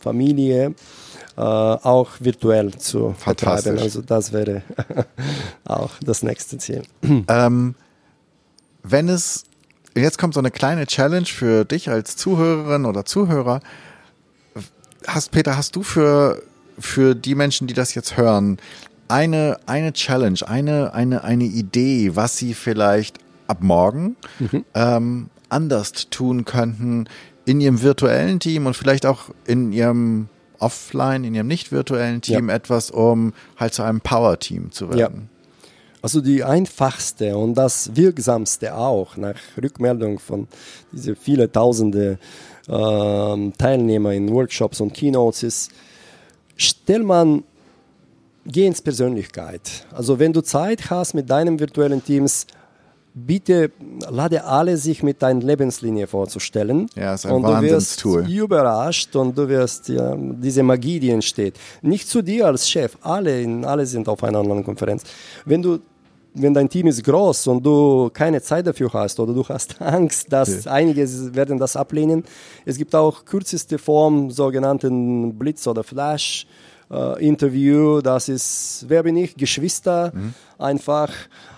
Familie äh, auch virtuell zu vertreiben? Also das wäre auch das nächste Ziel. Ähm, wenn es, jetzt kommt so eine kleine Challenge für dich als Zuhörerin oder Zuhörer. Hast, Peter, hast du für für die Menschen, die das jetzt hören, eine, eine Challenge, eine, eine, eine Idee, was sie vielleicht ab morgen mhm. ähm, anders tun könnten in ihrem virtuellen Team und vielleicht auch in ihrem offline, in ihrem nicht virtuellen Team ja. etwas, um halt zu einem Power-Team zu werden? Ja. Also die einfachste und das wirksamste auch nach Rückmeldung von diese viele tausende äh, Teilnehmer in Workshops und Keynotes ist, stell man, geh ins Persönlichkeit. Also wenn du Zeit hast mit deinen virtuellen Teams, bitte lade alle sich mit deiner Lebenslinie vorzustellen. Ja, ist ein und du wirst überrascht und du wirst ja, diese Magie, die entsteht. Nicht zu dir als Chef, alle, alle sind auf einer anderen Konferenz. Wenn du wenn dein Team ist groß und du keine Zeit dafür hast oder du hast Angst, dass ja. einige werden das ablehnen. Es gibt auch kürzeste Form, sogenannten Blitz- oder Flash-Interview. Äh, das ist, wer bin ich? Geschwister mhm. einfach.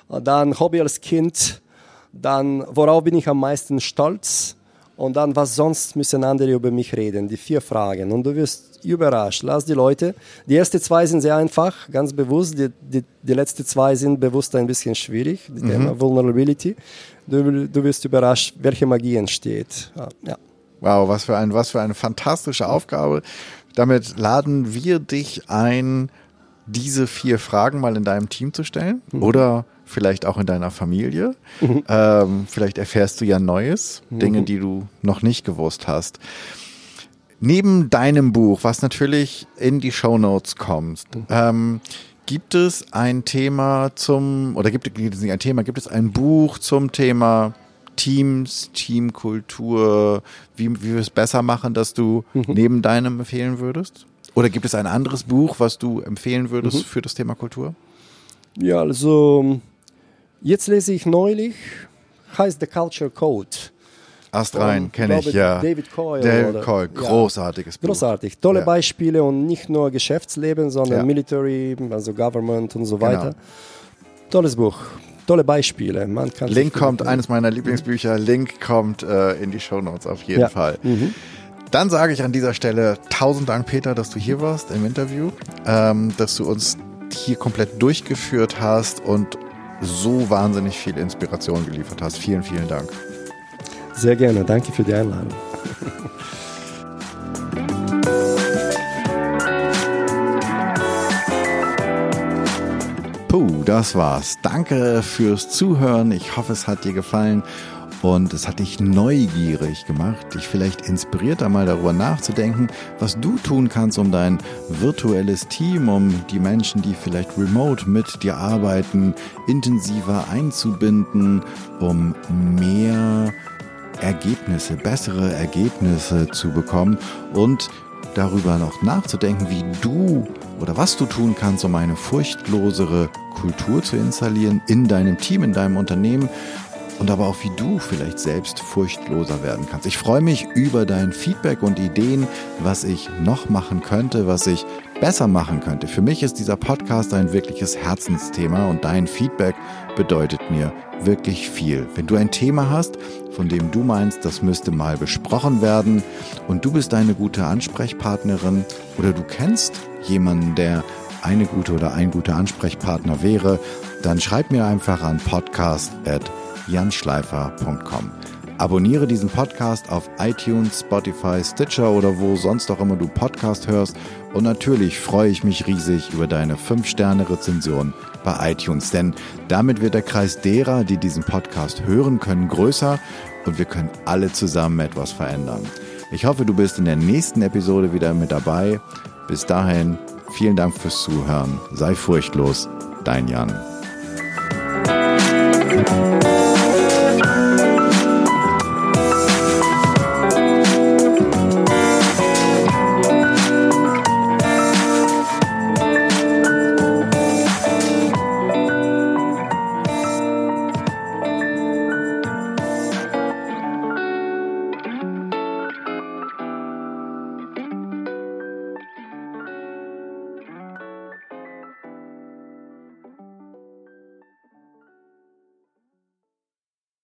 Dann Hobby als Kind. Dann, worauf bin ich am meisten stolz? Und dann, was sonst müssen andere über mich reden? Die vier Fragen. Und du wirst überrascht. Lass die Leute. Die ersten zwei sind sehr einfach, ganz bewusst. Die, die, die letzten zwei sind bewusst ein bisschen schwierig. Mhm. Thema Vulnerability. Du, du wirst überrascht, welche Magie entsteht. Ja. Wow, was für, ein, was für eine fantastische Aufgabe. Damit laden wir dich ein, diese vier Fragen mal in deinem Team zu stellen. Mhm. Oder vielleicht auch in deiner Familie. Mhm. Ähm, vielleicht erfährst du ja Neues, Dinge, mhm. die du noch nicht gewusst hast. Neben deinem Buch, was natürlich in die Show Notes kommt, ähm, gibt es ein Thema zum, oder gibt, gibt es nicht ein Thema, gibt es ein Buch zum Thema Teams, Teamkultur, wie, wie wir es besser machen, dass du mhm. neben deinem empfehlen würdest? Oder gibt es ein anderes Buch, was du empfehlen würdest mhm. für das Thema Kultur? Ja, also jetzt lese ich neulich, heißt The Culture Code Astrein kenne ich, ja. David Coyle. David Coyle, großartiges ja. Buch. Großartig. Tolle ja. Beispiele und nicht nur Geschäftsleben, sondern ja. Military, also Government und so genau. weiter. Tolles Buch. Tolle Beispiele. Man kann Link kommt, finden. eines meiner Lieblingsbücher. Link kommt äh, in die Show Notes auf jeden Fall. Mhm. Dann sage ich an dieser Stelle tausend Dank, Peter, dass du hier warst im Interview, ähm, dass du uns hier komplett durchgeführt hast und so wahnsinnig viel Inspiration geliefert hast. Vielen, vielen Dank. Sehr gerne, danke für die Einladung. Puh, das war's. Danke fürs Zuhören. Ich hoffe, es hat dir gefallen und es hat dich neugierig gemacht, dich vielleicht inspiriert, einmal darüber nachzudenken, was du tun kannst, um dein virtuelles Team, um die Menschen, die vielleicht remote mit dir arbeiten, intensiver einzubinden, um mehr Ergebnisse, bessere Ergebnisse zu bekommen und darüber noch nachzudenken, wie du oder was du tun kannst, um eine furchtlosere Kultur zu installieren in deinem Team, in deinem Unternehmen und aber auch wie du vielleicht selbst furchtloser werden kannst. Ich freue mich über dein Feedback und Ideen, was ich noch machen könnte, was ich besser machen könnte. Für mich ist dieser Podcast ein wirkliches Herzensthema und dein Feedback bedeutet mir wirklich viel. Wenn du ein Thema hast, von dem du meinst, das müsste mal besprochen werden und du bist eine gute Ansprechpartnerin oder du kennst jemanden, der eine gute oder ein guter Ansprechpartner wäre, dann schreib mir einfach an podcast.janschleifer.com. Abonniere diesen Podcast auf iTunes, Spotify, Stitcher oder wo sonst auch immer du Podcast hörst. Und natürlich freue ich mich riesig über deine 5-Sterne-Rezension bei iTunes, denn damit wird der Kreis derer, die diesen Podcast hören können, größer und wir können alle zusammen etwas verändern. Ich hoffe, du bist in der nächsten Episode wieder mit dabei. Bis dahin, vielen Dank fürs Zuhören. Sei furchtlos, dein Jan.